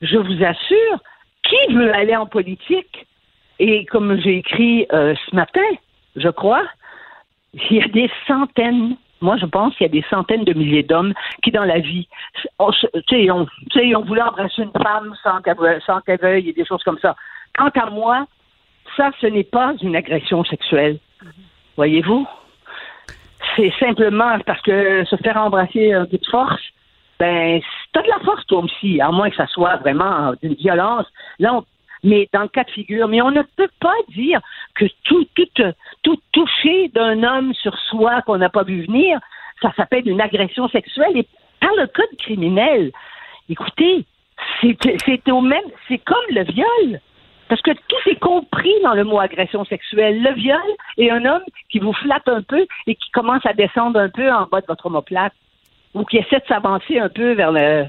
je vous assure, qui veut aller en politique? Et comme j'ai écrit euh, ce matin, je crois, il y a des centaines moi, je pense qu'il y a des centaines de milliers d'hommes qui, dans la vie, ont, ont, ont voulu embrasser une femme sans qu'elle veuille et des choses comme ça. Quant à moi, ça, ce n'est pas une agression sexuelle. Voyez-vous? C'est simplement parce que se faire embrasser un peu de force, ben, t'as de la force toi aussi, à moins que ça soit vraiment d'une violence. Là, on, mais dans le cas de figure, mais on ne peut pas dire que tout, tout toucher d'un homme sur soi qu'on n'a pas vu venir, ça s'appelle une agression sexuelle. Et par le code criminel, écoutez, c'est au même, c'est comme le viol. Parce que tout est compris dans le mot agression sexuelle. Le viol est un homme qui vous flatte un peu et qui commence à descendre un peu en bas de votre omoplate ou qui essaie de s'avancer un peu vers le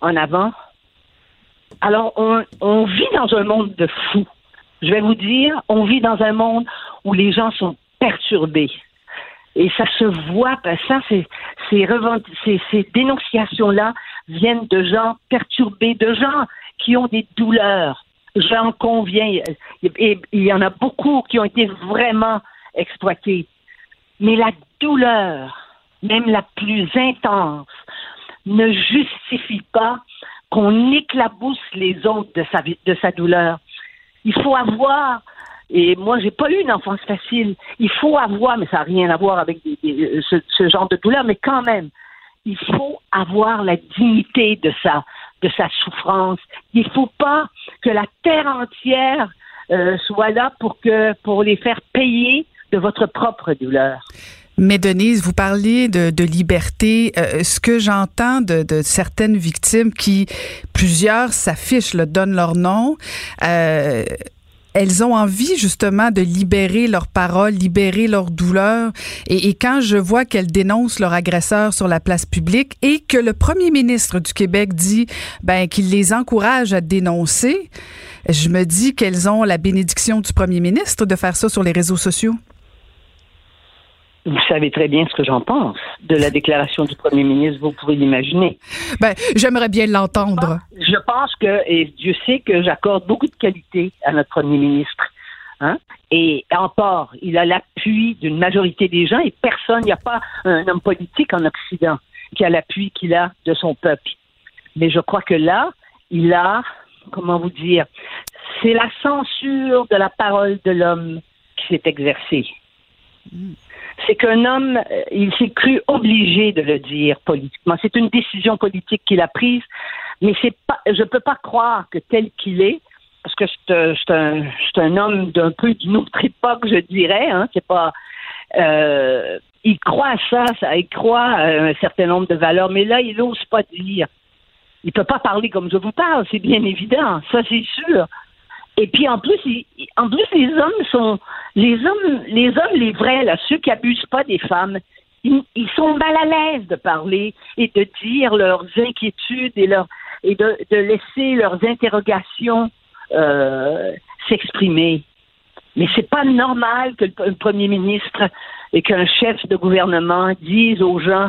en avant. Alors, on, vit dans un monde de fous. Je vais vous dire, on vit dans un monde où les gens sont perturbés. Et ça se voit, ça, ces, ces, ces dénonciations-là viennent de gens perturbés, de gens qui ont des douleurs. J'en conviens. Il y en a beaucoup qui ont été vraiment exploités. Mais la douleur, même la plus intense, ne justifie pas qu'on éclabousse les autres de sa, de sa douleur. Il faut avoir, et moi j'ai pas eu une enfance facile, il faut avoir, mais ça n'a rien à voir avec ce, genre de douleur, mais quand même, il faut avoir la dignité de sa, de sa souffrance. Il ne faut pas que la terre entière euh, soit là pour que pour les faire payer de votre propre douleur. Mais Denise, vous parliez de, de liberté. Euh, ce que j'entends de, de, certaines victimes qui, plusieurs s'affichent, donnent leur nom. Euh, elles ont envie justement de libérer leurs paroles, libérer leur douleur. Et, et quand je vois qu'elles dénoncent leur agresseur sur la place publique et que le premier ministre du Québec dit ben, qu'il les encourage à dénoncer, je me dis qu'elles ont la bénédiction du premier ministre de faire ça sur les réseaux sociaux. Vous savez très bien ce que j'en pense de la déclaration du premier ministre, vous pouvez l'imaginer. Ben, j'aimerais bien l'entendre. Je pense que, et Dieu sait que j'accorde beaucoup de qualité à notre premier ministre. Hein? Et encore, il a l'appui d'une majorité des gens et personne, il n'y a pas un homme politique en Occident qui a l'appui qu'il a de son peuple. Mais je crois que là, il a, comment vous dire, c'est la censure de la parole de l'homme qui s'est exercée. C'est qu'un homme, euh, il s'est cru obligé de le dire politiquement. C'est une décision politique qu'il a prise, mais c'est pas, je peux pas croire que tel qu'il est, parce que c'est un, un, homme d'un peu d'une autre époque, je dirais. Hein, c'est pas, euh, il croit à ça, ça, il croit à un certain nombre de valeurs, mais là, il n'ose pas dire. Il peut pas parler comme je vous parle, c'est bien évident, ça c'est sûr. Et puis en plus, en plus les hommes sont les hommes, les hommes, les vrais là, ceux qui abusent pas des femmes, ils, sont mal à l'aise de parler et de dire leurs inquiétudes et leur et de, de laisser leurs interrogations euh, s'exprimer. Mais c'est pas normal que le, premier ministre et qu'un chef de gouvernement dise aux gens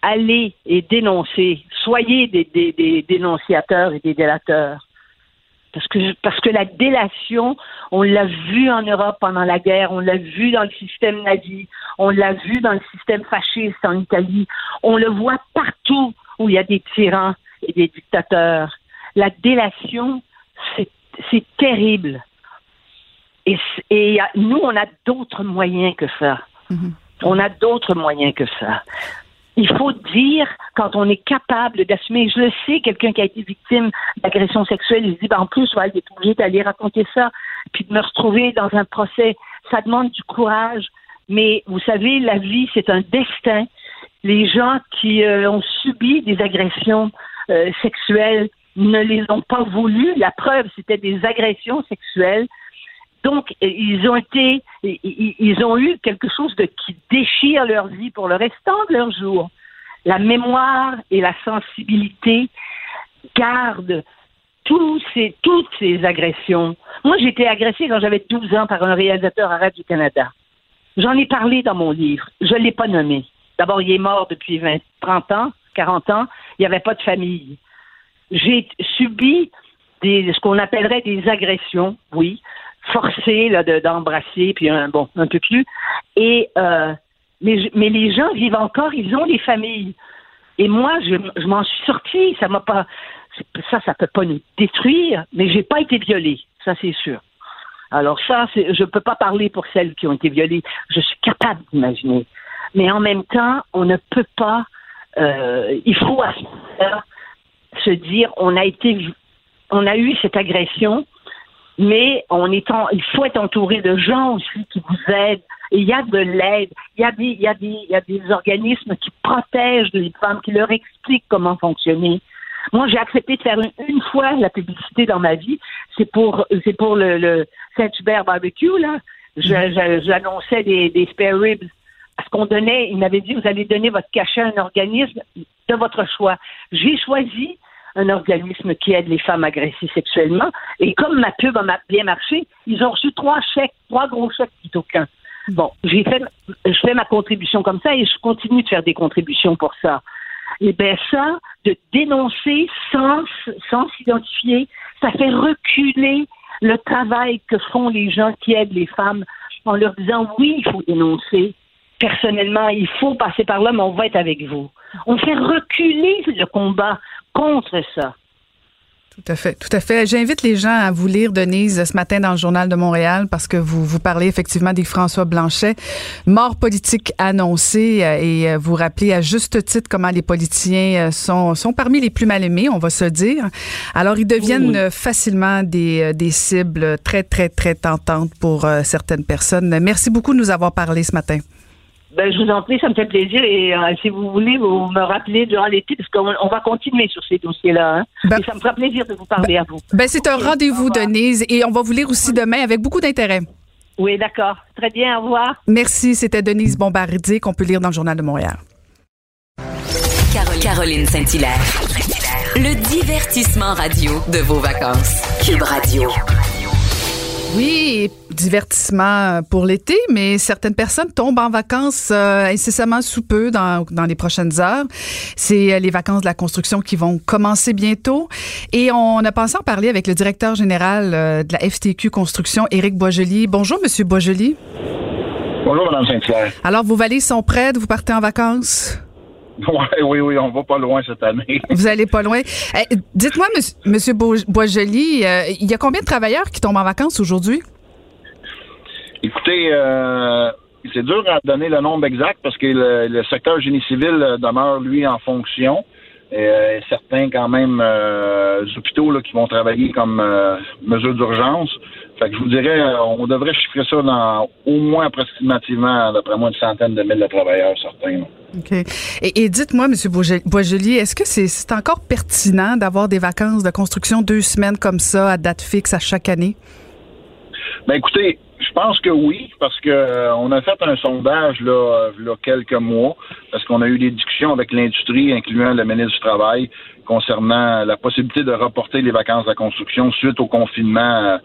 allez et dénoncez, soyez des, des, des dénonciateurs et des délateurs. Parce que, parce que la délation, on l'a vu en Europe pendant la guerre, on l'a vu dans le système nazi, on l'a vu dans le système fasciste en Italie, on le voit partout où il y a des tyrans et des dictateurs. La délation, c'est terrible. Et, et nous, on a d'autres moyens que ça. Mm-hmm. On a d'autres moyens que ça il faut dire quand on est capable d'assumer. Je le sais, quelqu'un qui a été victime d'agression sexuelle, il se dit, ben, en plus, ouais, il est obligé d'aller raconter ça, puis de me retrouver dans un procès. Ça demande du courage. Mais vous savez, la vie, c'est un destin. Les gens qui euh, ont subi des agressions euh, sexuelles ne les ont pas voulu. La preuve, c'était des agressions sexuelles. Donc, ils ont été, ils ont eu quelque chose de qui déchire leur vie pour le restant de leur jour. La mémoire et la sensibilité gardent tous ces, toutes ces agressions. Moi, j'ai été agressée quand j'avais 12 ans par un réalisateur arabe du Canada. J'en ai parlé dans mon livre. Je ne l'ai pas nommé. D'abord, il est mort depuis 20, 30 ans, 40 ans. Il n'y avait pas de famille. J'ai subi ce qu'on appellerait des agressions, oui, forcé là, d'embrasser, puis un, bon, un peu plus. Et euh, mais, mais les gens vivent encore, ils ont des familles. Et moi, je, je m'en suis sortie. Ça m'a pas, ça, ça peut pas nous détruire, mais j'ai pas été violée, ça c'est sûr. Alors ça, je peux pas parler pour celles qui ont été violées. Je suis capable d'imaginer, mais en même temps, on ne peut pas. Euh, il faut se dire, on a été, on a eu cette agression mais on est il faut être entouré de gens aussi qui vous aident. Il y a de l'aide, il y a des, il y a des, il y a des organismes qui protègent les femmes, qui leur expliquent comment fonctionner. Moi, j'ai accepté de faire une, fois la publicité dans ma vie. C'est pour, c'est pour le, le Saint-Hubert Barbecue, là. J'annonçais des, des spare ribs. Parce qu'on donnait, il m'avait dit, vous allez donner votre cachet à un organisme de votre choix. J'ai choisi un organisme qui aide les femmes agressées sexuellement. Et comme ma pub a bien marché, ils ont reçu trois chèques, trois gros chèques plutôt qu'un. Bon, je fais ma contribution comme ça et je continue de faire des contributions pour ça. Et bien ça, de dénoncer sans, sans s'identifier, ça fait reculer le travail que font les gens qui aident les femmes en leur disant oui, il faut dénoncer. Personnellement, il faut passer par là, mais on va être avec vous. On fait reculer le combat contre ça. Tout à fait, tout à fait. J'invite les gens à vous lire, Denise, ce matin dans le Journal de Montréal, parce que vous, vous parlez effectivement des François Blanchet. Mort politique annoncée euh, et euh, vous rappelez à juste titre comment les politiciens euh, sont, sont parmi les plus mal aimés, on va se dire. Alors, ils deviennent facilement des, des cibles très, très, très tentantes pour certaines personnes. Merci beaucoup de nous avoir parlé ce matin. Ben, je vous en prie, ça me fait plaisir. Et euh, si vous voulez, vous me rappelez durant l'été, parce qu'on on va continuer sur ces dossiers-là. Hein. Ben- et ça me fera plaisir de vous parler à vous. Ben, c'est un rendez-vous, Denise, et on va vous lire aussi demain avec beaucoup d'intérêt. Oui, d'accord. Très bien, au revoir. Merci, c'était Denise Bombardier qu'on peut lire dans le Journal de Montréal. Caroline, Caroline Saint-Hilaire. Le divertissement radio de vos vacances. Cube Radio. Oui, divertissement pour l'été, mais certaines personnes tombent en vacances euh, incessamment sous peu dans, dans les prochaines heures. C'est euh, les vacances de la construction qui vont commencer bientôt. Et on a pensé en parler avec le directeur général euh, de la FTQ Construction, Éric Boisjoli. Bonjour, Monsieur Boisjoli. Bonjour, Mme Saint-Clair. Alors, vos valises sont prêtes, vous partez en vacances? Ouais, oui, oui, on va pas loin cette année. Vous allez pas loin. Eh, Dites-moi, Monsieur, monsieur Bo- Boisjoli, euh, il y a combien de travailleurs qui tombent en vacances aujourd'hui? Écoutez, euh, c'est dur à donner le nombre exact parce que le, le secteur génie civil euh, demeure, lui, en fonction. Et, euh, certains, quand même, hôpitaux là, qui vont travailler comme mesure d'urgence. Fait que je vous dirais, euh, on devrait chiffrer ça dans au moins approximativement, d'après moi, une centaine de mille de travailleurs, certains. OK. Et, et dites-moi, Bourge- Boisjoli, est-ce que c'est encore pertinent d'avoir des vacances de construction deux semaines comme ça, à date fixe, à chaque année? Ben écoutez, je pense que oui, parce que euh, on a fait un sondage là, euh, là quelques mois, parce qu'on a eu des discussions avec l'industrie, incluant le ministre du Travail, concernant la possibilité de reporter les vacances de la construction suite au confinement euh,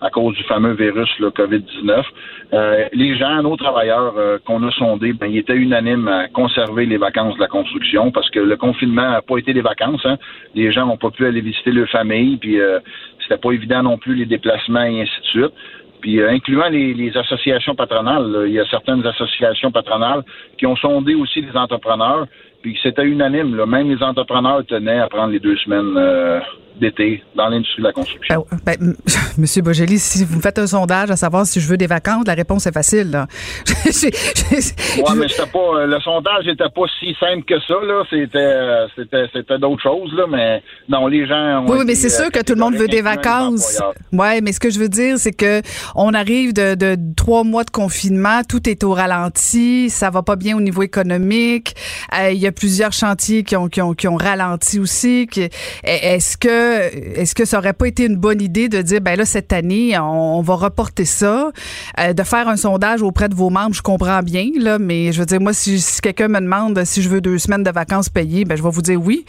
à cause du fameux virus le COVID-19. Euh, les gens, nos travailleurs euh, qu'on a sondés, ben, ils étaient unanimes à conserver les vacances de la construction parce que le confinement n'a pas été des vacances. Hein. Les gens n'ont pas pu aller visiter leur famille, puis euh, c'était pas évident non plus les déplacements et ainsi de suite. Puis euh, incluant les, les associations patronales, là, il y a certaines associations patronales qui ont sondé aussi les entrepreneurs, puis c'était unanime. Là, même les entrepreneurs tenaient à prendre les deux semaines euh, d'été dans l'industrie de la construction. Ben, ben, Monsieur Boisjoli, si vous me faites un sondage à savoir si je veux des vacances, la réponse est facile. Là. Ouais, mais c'était pas euh, le sondage n'était pas si simple que ça là. C'était euh, c'était c'était d'autres choses là, mais non, les gens. Ont Oui, oui, mais c'est euh, sûr que tout le monde veut des vacances. Ouais, mais ce que je veux dire, c'est que on arrive de, de trois mois de confinement, tout est au ralenti, ça va pas bien au niveau économique. Euh, Il y a plusieurs chantiers qui ont qui ont, qui ont ralenti aussi. Est-ce que est-ce que ça aurait pas été une bonne idée de dire ben là cette année on, on va reporter ça, euh, de faire un sondage auprès de vos membres, je comprends bien là, mais je veux dire moi si, si quelqu'un me demande si je veux deux semaines de vacances payées, ben je vais vous dire oui.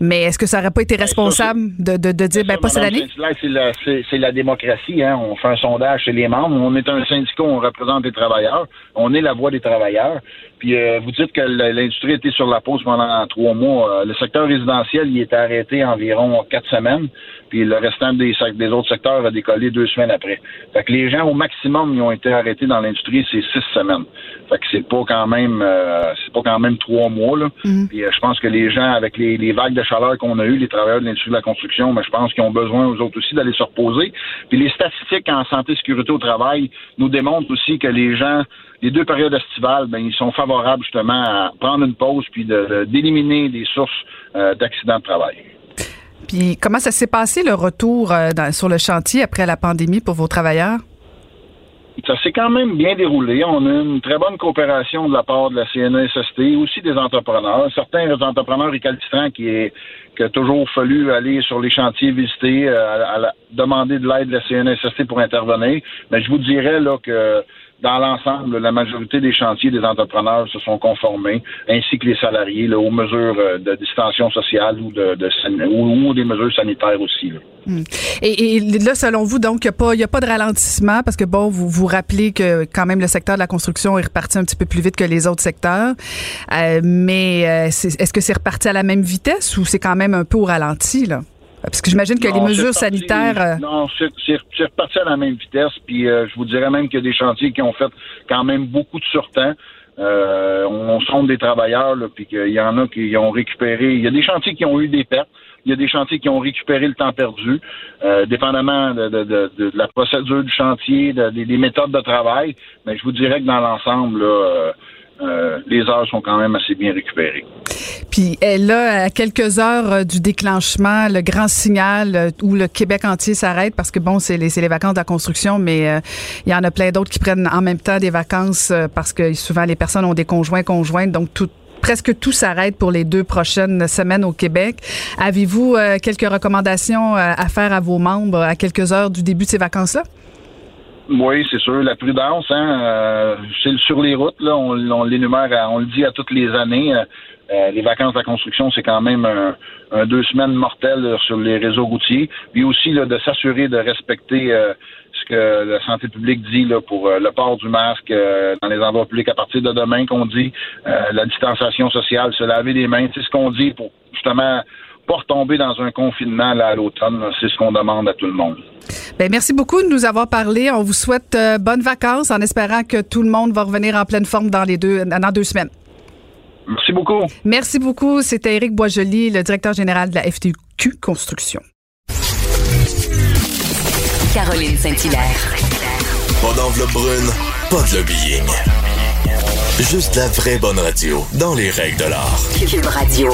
Mais est-ce que ça aurait pas été responsable de, de, de dire ben pas cette année? C'est la, la démocratie. Hein? On fait un sondage chez les membres. On est un syndicat, on représente les travailleurs. On est la voix des travailleurs. Puis euh, vous dites que l'industrie était sur la pause pendant trois mois. Euh, le secteur résidentiel, il était arrêté environ quatre semaines. Puis le restant des, autres secteurs a décollé deux semaines après. Fait que les gens, au maximum, ils ont été arrêtés dans l'industrie, c'est six semaines. Fait que c'est pas quand même euh, c'est pas quand même trois mois. Là. Puis euh, je pense que les gens, avec les, les vagues de chaleur qu'on a eues, les travailleurs de l'industrie de la construction, mais je pense qu'ils ont besoin, eux autres aussi, d'aller se reposer. Puis les statistiques en santé et sécurité au travail nous démontrent aussi que les gens, les deux périodes estivales, ben, ils sont favorables justement à prendre une pause puis de- de- d'éliminer des sources euh, d'accidents de travail. Puis comment ça s'est passé le retour euh, dans- sur le chantier après la pandémie pour vos travailleurs? Ça s'est quand même bien déroulé. On a une très bonne coopération de la part de la CNESST, aussi des entrepreneurs. Certains entrepreneurs récalcitrants qui est qui a toujours fallu aller sur les chantiers visiter, euh, à, à la- demander de l'aide de la CNSST pour intervenir. Mais je vous dirais là que dans l'ensemble, la majorité des chantiers des entrepreneurs se sont conformés, ainsi que les salariés, aux mesures euh, de distanciation sociale ou de, des mesures sanitaires aussi. Hmm. Et, là, selon vous, donc, il n'y a, pas- de ralentissement parce que, bon, vous vous rappelez que quand même le secteur de la construction est reparti un petit peu plus vite que les autres secteurs. Euh, mais euh, est-ce que c'est reparti à la même vitesse ou c'est quand même un peu au ralenti, là? Parce que j'imagine que Non, les mesures reparti- sanitaires... euh, Non, c'est reparti à la même vitesse. Puis euh, je vous dirais même qu'il y a des chantiers qui ont fait quand même beaucoup de surtemps. Euh, on sonde des travailleurs, là, puis qu'il y en a qui ont récupéré. Il y a des chantiers qui ont eu des pertes. Il y a des chantiers qui ont récupéré le temps perdu, euh, dépendamment de, de- de- de la procédure du chantier, de- des- des méthodes de travail. Mais je vous dirais que dans l'ensemble, là, euh, les heures sont quand même assez bien récupérées. Puis là, à quelques heures euh, du déclenchement, le grand signal euh, où le Québec entier s'arrête, parce que bon, c'est les, les, vacances de la construction, mais il y en a plein d'autres qui prennent en même temps des vacances parce que souvent les personnes ont des conjoints, conjointes, donc presque tout s'arrête pour les deux prochaines semaines au Québec. Avez-vous quelques recommandations à faire à vos membres à quelques heures du début de ces vacances-là? Oui, c'est sûr. La prudence, hein, euh, c'est sur les routes, là, on, on l'énumère, on le dit à toutes les années. Euh, euh, les vacances de la construction, c'est quand même un, deux semaines mortelles sur les réseaux routiers. Puis aussi là, de s'assurer de respecter ce que la santé publique dit là, pour le port du masque dans les endroits publics à partir de demain qu'on dit, la distanciation sociale, se laver les mains, c'est ce qu'on dit pour justement pas retomber dans un confinement là, à l'automne. C'est ce qu'on demande à tout le monde. Bien, merci beaucoup de nous avoir parlé. On vous souhaite euh, bonnes vacances en espérant que tout le monde va revenir en pleine forme dans les deux, dans deux semaines. Merci beaucoup. Merci beaucoup. C'était Éric Boisjoli, le directeur général de la FTQ Construction. Caroline Saint-Hilaire. Pas d'enveloppe brune, pas de lobbying. Juste la vraie bonne radio, dans les règles de l'art. Cube Radio.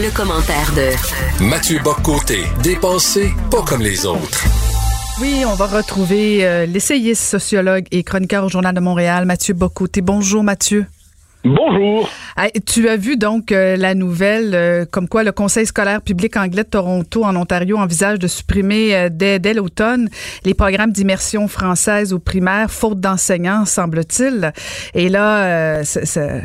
Le, commentaire de Mathieu Boccoté, dépensé pas comme les autres. Oui, on va retrouver euh, l'essayiste, sociologue et chroniqueur au Journal de Montréal, Mathieu Bocoté. Bonjour Mathieu. Bonjour. tu as vu donc euh, la nouvelle euh, comme quoi le Conseil scolaire public anglais de Toronto en Ontario envisage de supprimer dès, dès l'automne les programmes d'immersion française au primaire, faute d'enseignants, semble-t-il. Et là, c'est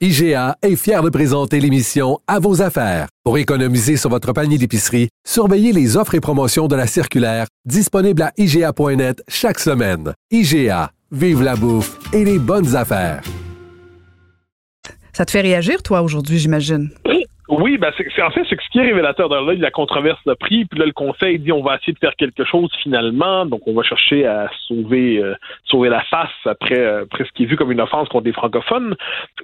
IGA est fier de présenter l'émission À vos affaires. Pour économiser sur votre panier d'épicerie, surveillez les offres et promotions de la circulaire disponible à IGA.net chaque semaine. IGA, vive la bouffe et les bonnes affaires. Ça te fait réagir, toi, aujourd'hui, j'imagine? Oui, ben c'est, en fait c'est ce qui est révélateur de là, la controverse de prix, puis là le conseil dit on va essayer de faire quelque chose finalement, donc on va chercher à sauver euh, sauver la face après, euh, après ce qui est vu comme une offense contre les francophones.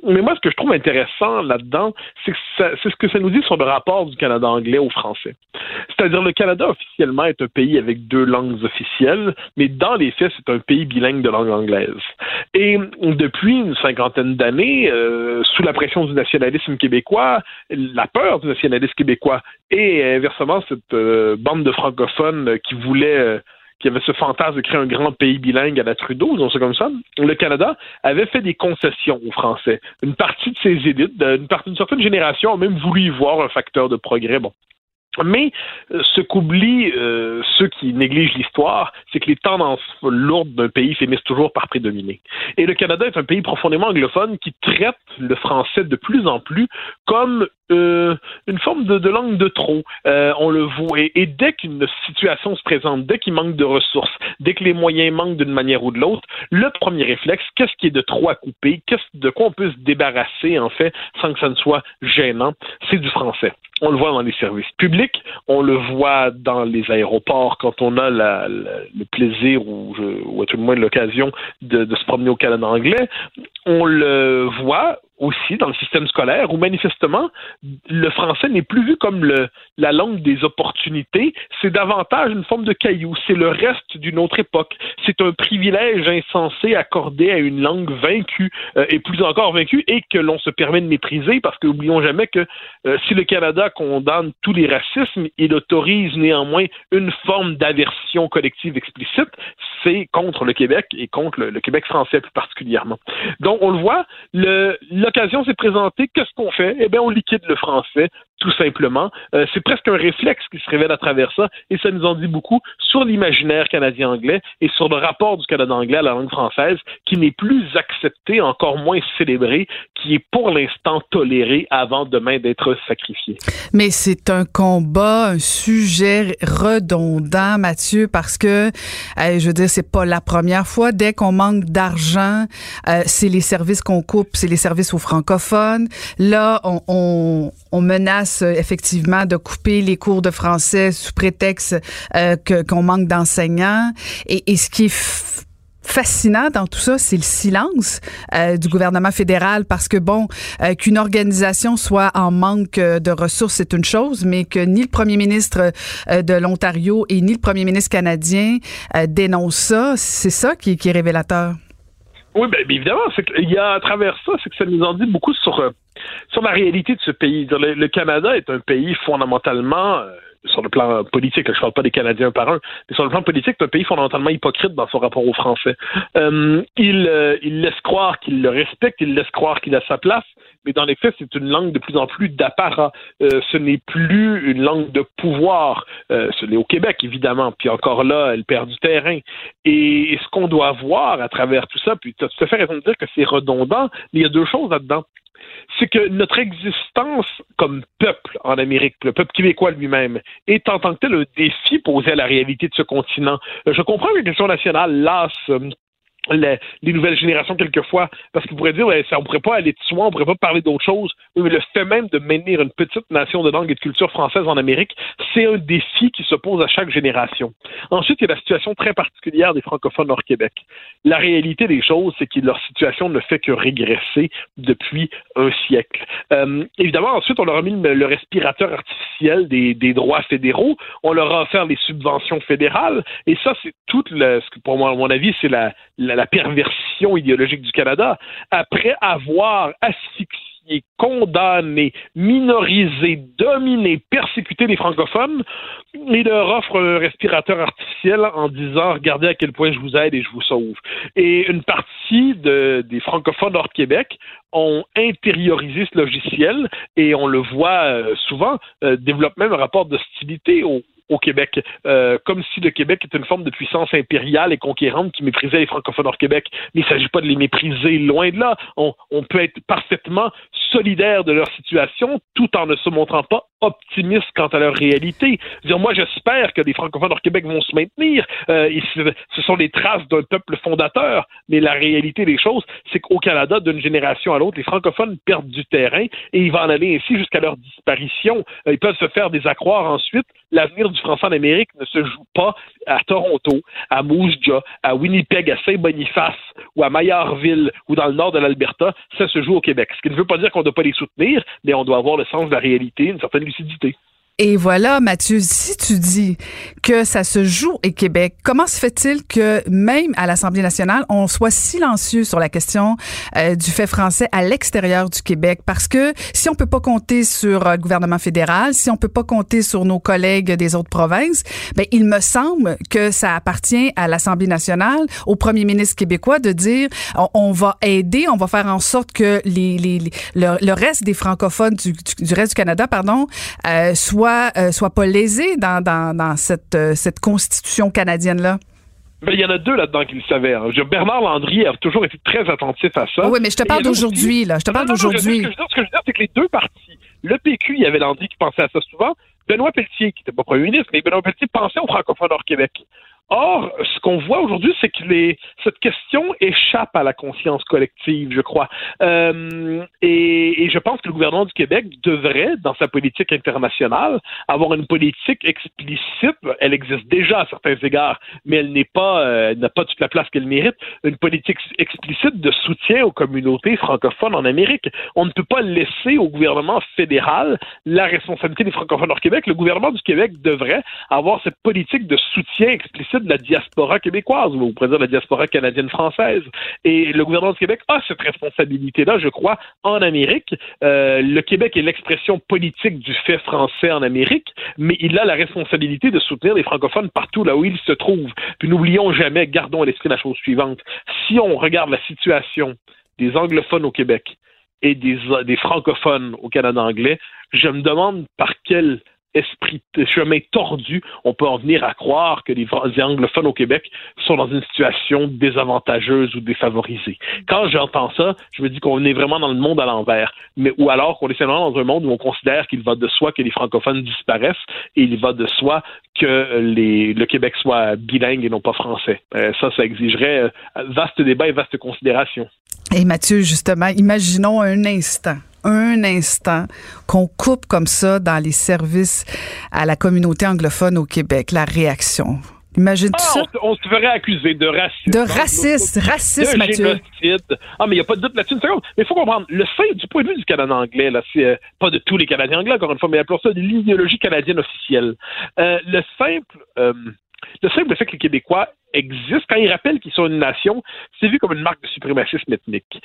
Mais moi ce que je trouve intéressant là-dedans, c'est c'est ce que ça nous dit sur le rapport du Canada anglais au français. C'est-à-dire le Canada officiellement est un pays avec deux langues officielles, mais dans les faits c'est un pays bilingue de langue anglaise. Et depuis une cinquantaine d'années, euh, sous la pression du nationalisme québécois, la peur du nationalisme québécois et inversement cette euh, bande de francophones qui voulaient euh, qui avait ce fantasme de créer un grand pays bilingue à la Trudeau, disons ça comme ça, le Canada avait fait des concessions aux Français. Une partie de ses élites, une d'une certaine génération a même voulu y voir un facteur de progrès. Bon, mais euh, ce qu'oublient euh, ceux qui négligent l'histoire, c'est que les tendances lourdes d'un pays finissent toujours par prédominer. Et le Canada est un pays profondément anglophone qui traite le français de plus en plus comme euh, une forme de, langue de trop. on le voit. Et, dès qu'une situation se présente, dès qu'il manque de ressources, dès que les moyens manquent d'une manière ou de l'autre, le premier réflexe, qu'est-ce qui est de trop à couper, qu'est-ce de quoi on peut se débarrasser en fait sans que ça ne soit gênant, c'est du français. On le voit dans les services publics, on le voit dans les aéroports quand on a le plaisir ou, à tout le moins l'occasion de se promener au Canada anglais. On le voit aussi dans le système scolaire où manifestement le français n'est plus vu comme le, la langue des opportunités, c'est davantage une forme de caillou, c'est le reste d'une autre époque, c'est un privilège insensé accordé à une langue vaincue euh, et plus encore vaincue et que l'on se permet de mépriser parce que n'oublions jamais que euh, si le Canada condamne tous les racismes, il autorise néanmoins une forme d'aversion collective explicite, c'est contre le Québec et contre le, Québec français plus particulièrement. Donc on le voit, le l'occasion s'est présentée, qu'est-ce qu'on fait? Eh bien, on liquide le français tout simplement. Euh, c'est presque un réflexe qui se révèle à travers ça, et ça nous en dit beaucoup sur l'imaginaire canadien-anglais et sur le rapport du Canada anglais à la langue française, qui n'est plus accepté, encore moins célébré, qui est pour l'instant toléré avant demain d'être sacrifié. Mais c'est un combat, un sujet redondant, Mathieu, parce que, je veux dire, c'est pas la première fois. Dès qu'on manque d'argent, euh, c'est les services qu'on coupe, c'est les services aux francophones. Là, on, on, on menace euh, effectivement de couper les cours de français sous prétexte euh, qu'on manque d'enseignants. Et, et ce qui est fascinant dans tout ça, c'est le silence euh, du gouvernement fédéral parce que bon, euh, qu'une organisation soit en manque euh, de ressources, c'est une chose, mais que ni le premier ministre euh, de l'Ontario et ni le premier ministre canadien euh, dénoncent ça, c'est ça qui, qui est révélateur. Oui, bien évidemment, c'est qu'il y a à travers ça, c'est que ça nous en dit beaucoup sur, euh, sur la réalité de ce pays. Le, le Canada est un pays fondamentalement euh, sur le plan politique, je ne parle pas des Canadiens par un, mais sur le plan politique, c'est un pays fondamentalement hypocrite dans son rapport aux Français. Euh, il, euh, il laisse croire qu'il le respecte, il laisse croire qu'il a sa place, mais dans les faits, c'est une langue de plus en plus d'apparat. Euh, ce n'est plus une langue de pouvoir. Euh, ce n'est au Québec, évidemment, puis encore là, elle perd du terrain. Et, ce qu'on doit voir à travers tout ça, puis tu as tout à fait raison de dire que c'est redondant, mais il y a deux choses là-dedans c'est que notre existence comme peuple en Amérique, le peuple québécois lui-même, est en tant que tel un défi posé à la réalité de ce continent. Euh, Je comprends que la question nationale lasse les, les nouvelles générations quelquefois, parce qu'ils pourraient dire, ouais, ça, on pourrait pas aller de soi, on pourrait pas parler d'autre chose. Le fait même de maintenir une petite nation de langue et de culture française en Amérique, c'est un défi qui se pose à chaque génération. Ensuite, il y a la situation très particulière des francophones hors Québec. La réalité des choses, c'est que leur situation ne fait que régresser depuis un siècle. Euh, évidemment, ensuite, on leur a mis le, respirateur artificiel des, des, droits fédéraux, on leur a offert les subventions fédérales, et ça, c'est tout ce que pour moi, à mon avis, c'est la, la perversion idéologique du Canada. Après avoir asphyxié, condamné, minorisé, dominé, persécuté les francophones, il leur offre un respirateur artificiel en disant regardez à quel point je vous aide et je vous sauve. Et une partie de, des francophones hors Québec ont intériorisé ce logiciel et on le voit euh, souvent euh, développe même un rapport d'hostilité au, au Québec, euh, comme si le Québec était une forme de puissance impériale et conquérante qui méprisait les francophones hors Québec. Mais il ne s'agit pas de les mépriser, loin de là. On, peut être parfaitement solidaire de leur situation tout en ne se montrant pas optimiste quant à leur réalité. Dire, moi, j'espère que les francophones hors Québec vont se maintenir. Euh, ce sont des traces d'un peuple fondateur, mais la réalité des choses, c'est qu'au Canada, d'une génération à l'autre, les francophones perdent du terrain et il va en aller ainsi jusqu'à leur disparition. Euh, ils peuvent se faire des ensuite. L'avenir français en Amérique ne se joue pas à Toronto, à Moose Jaw, à Winnipeg, à Saint-Boniface ou à Maillardville ou dans le nord de l'Alberta. Ça se joue au Québec. Ce qui ne veut pas dire qu'on ne doit pas les soutenir, mais on doit avoir le sens de la réalité, une certaine lucidité. Et voilà, Mathieu, si tu dis que ça se joue au Québec, comment se fait-il que même à l'Assemblée nationale, on soit silencieux sur la question euh, du fait français à l'extérieur du Québec? Parce que si on peut pas compter sur euh, le gouvernement fédéral, si on peut pas compter sur nos collègues des autres provinces, ben il me semble que ça appartient à l'Assemblée nationale, au premier ministre québécois de dire on, va aider, on va faire en sorte que les, les, les le, reste des francophones du, du, du, reste du Canada, pardon, euh, soit euh, soit pas lésé dans, dans, dans cette, euh, cette constitution canadienne-là? Ben, il y en a deux là-dedans qui le savaient. Hein. Bernard Landry a toujours été très attentif à ça. Oui, mais je te parle d'aujourd'hui, là. Je te parle d'aujourd'hui. Ce que je veux dire, c'est que les deux partis, le PQ, il y avait Landry qui pensait à ça souvent. Benoît Pelletier, qui n'était pas premier ministre, mais Benoît Pelletier pensait aux francophones hors Québec. Or, ce qu'on voit aujourd'hui, c'est que les, cette question échappe à la conscience collective, je crois. Euh, et, et, je pense que le gouvernement du Québec devrait, dans sa politique internationale, avoir une politique explicite. Elle existe déjà à certains égards, mais elle n'est pas, euh, n'a pas toute la place qu'elle mérite. Une politique explicite de soutien aux communautés francophones en Amérique. On ne peut pas laisser au gouvernement fédéral la responsabilité des francophones hors Québec. Le gouvernement du Québec devrait avoir cette politique de soutien explicite de la diaspora québécoise, ou on pourrait dire la diaspora canadienne-française. Et le gouvernement du Québec a cette responsabilité-là, je crois, en Amérique. Euh, le Québec est l'expression politique du fait français en Amérique, mais il a la responsabilité de soutenir les francophones partout là où ils se trouvent. Puis n'oublions jamais, gardons à l'esprit la chose suivante. Si on regarde la situation des anglophones au Québec, et des, des francophones au Canada anglais, je me demande par quel esprit chemin tordu, on peut en venir à croire que les, anglophones au Québec sont dans une situation désavantageuse ou défavorisée. Quand j'entends ça, je me dis qu'on est vraiment dans le monde à l'envers, mais ou alors qu'on est simplement dans un monde où on considère qu'il va de soi que les francophones disparaissent et il va de soi que le Québec soit bilingue et non pas français. Euh, ça, ça exigerait euh, vaste débat et vaste considération. Et Mathieu, justement, imaginons un instant un instant qu'on coupe comme ça dans les services à la communauté anglophone au Québec, la réaction. Imagine ah, ça. On, se ferait accuser de racisme. De racisme, racisme, Mathieu. Ah, mais il n'y a pas de doute là-dessus. Mais il faut comprendre, le fait du point de vue du Canada anglais, là, c'est euh, pas de tous les Canadiens anglais, encore une fois, mais appelons ça de l'idéologie canadienne officielle. Euh, le simple, euh, le simple fait que les Québécois existent, quand ils rappellent qu'ils sont une nation, c'est vu comme une marque de suprémacisme ethnique.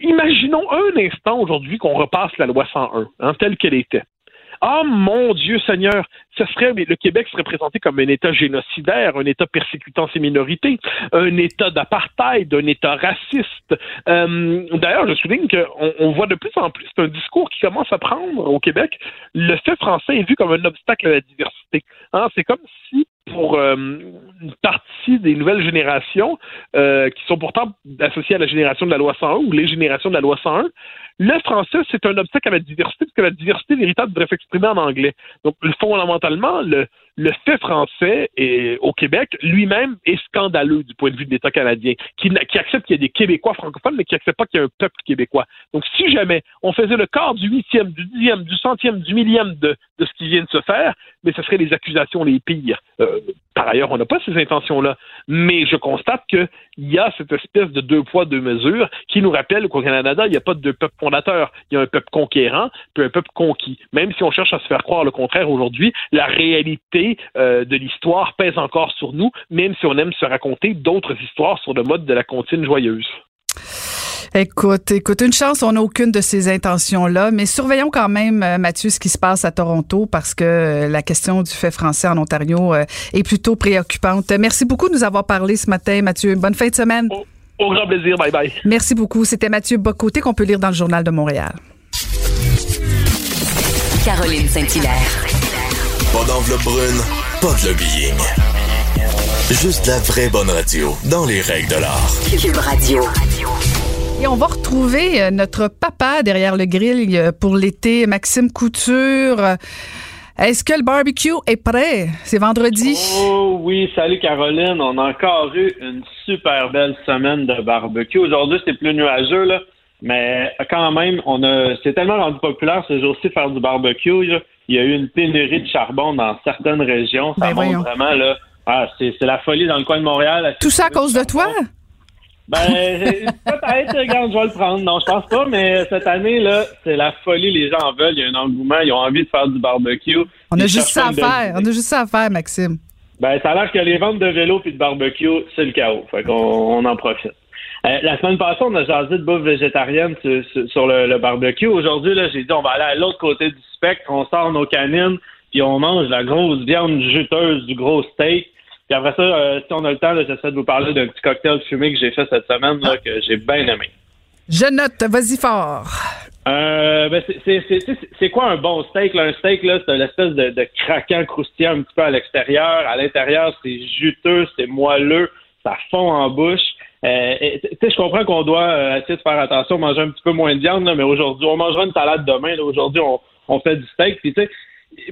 Imaginons un instant aujourd'hui qu'on repasse la loi 101, hein, telle qu'elle était. Ah mon Dieu Seigneur, ce serait le Québec serait présenté comme un État génocidaire, un État persécutant ses minorités, un État d'apartheid, un État raciste. Euh, d'ailleurs, je souligne qu'on on voit de plus en plus un discours qui commence à prendre au Québec. Le fait français est vu comme un obstacle à la diversité. Hein, c'est comme si pour euh, une partie des nouvelles générations euh, qui sont pourtant associées à la génération de la loi 101 ou les générations de la loi 101, le français, c'est un obstacle à la diversité, parce que la diversité véritable devrait s'exprimer en anglais. Donc, fondamentalement, le, fait français et, au Québec lui-même est scandaleux du point de vue de l'État canadien, qui, accepte qu'il y a des Québécois francophones, mais qui n'accepte pas qu'il y a un peuple québécois. Donc, si jamais on faisait le quart du huitième, du dixième, du centième, du millième de, ce qui vient de se faire, mais ce seraient les accusations les pires. Euh, par ailleurs, on n'a pas ces intentions-là, mais je constate qu'il y a cette espèce de deux poids, deux mesures qui nous rappelle qu'au Canada, il n'y a pas de peuple fondateur. Il y a un peuple conquérant, puis un peuple conquis. Même si on cherche à se faire croire le contraire aujourd'hui, la réalité euh, de l'histoire pèse encore sur nous, même si on aime se raconter d'autres histoires sur le mode de la comptine joyeuse. Écoute, écoute, une chance, on n'a aucune de ces intentions-là, mais surveillons quand même, euh, Mathieu, ce qui se passe à Toronto parce que euh, la question du fait français en Ontario est plutôt préoccupante. Merci beaucoup de nous avoir parlé ce matin, Mathieu. Bonne fin de semaine. Au, grand plaisir. Bye bye. Merci beaucoup. C'était Mathieu Bocoté qu'on peut lire dans le Journal de Montréal. Caroline Saint-Hilaire. Pas d'enveloppe brune, pas de lobbying. Juste la vraie bonne radio, dans les règles de l'art. Cube Radio. Et on va retrouver euh, notre papa derrière le grill euh, pour l'été, Maxime Couture. Est-ce que le barbecue est prêt? C'est vendredi. Oh oui, salut Caroline. On a encore eu une super belle semaine de barbecue. Aujourd'hui, c'est plus nuageux, là. Mais quand même, on a c'est tellement rendu populaire ce jour-ci faire du barbecue. Il y a eu une pénurie de charbon dans certaines régions. Ça ben montre vraiment là. Ah, c'est la folie dans le coin de Montréal. Tout ça à cause de toi? Ben, peut-être, regarde, je vais le prendre. Non, je pense pas, mais cette année, là, c'est la folie. Les gens en veulent. Il y a un engouement. Ils ont envie de faire du barbecue. On a juste ça à faire. On a juste ça à faire, Maxime. Ben, ça a l'air que les ventes de vélo puis de barbecue, c'est le chaos. Fait qu'on on en profite. Euh, la semaine passée, on a jasé de bouffe végétarienne sur, le, barbecue. Aujourd'hui, là, j'ai dit, on va aller à l'autre côté du spectre. On sort nos canines puis on mange la grosse viande juteuse du gros steak. Puis après ça, euh, si on a le temps, j'essaie de vous parler d'un petit cocktail fumé que j'ai fait cette semaine là, que j'ai bien aimé. Je note, vas-y fort. Euh, ben c'est quoi un bon steak? Là? Un steak, là, c'est l'espèce de, de craquant croustillant un petit peu à l'extérieur. À l'intérieur, c'est juteux, c'est moelleux, ça fond en bouche. Euh, je comprends qu'on doit euh, essayer de faire attention, manger un petit peu moins de viande, là, mais aujourd'hui, on mangera une salade demain. Aujourd'hui, on, on fait du steak. Puis, tu sais,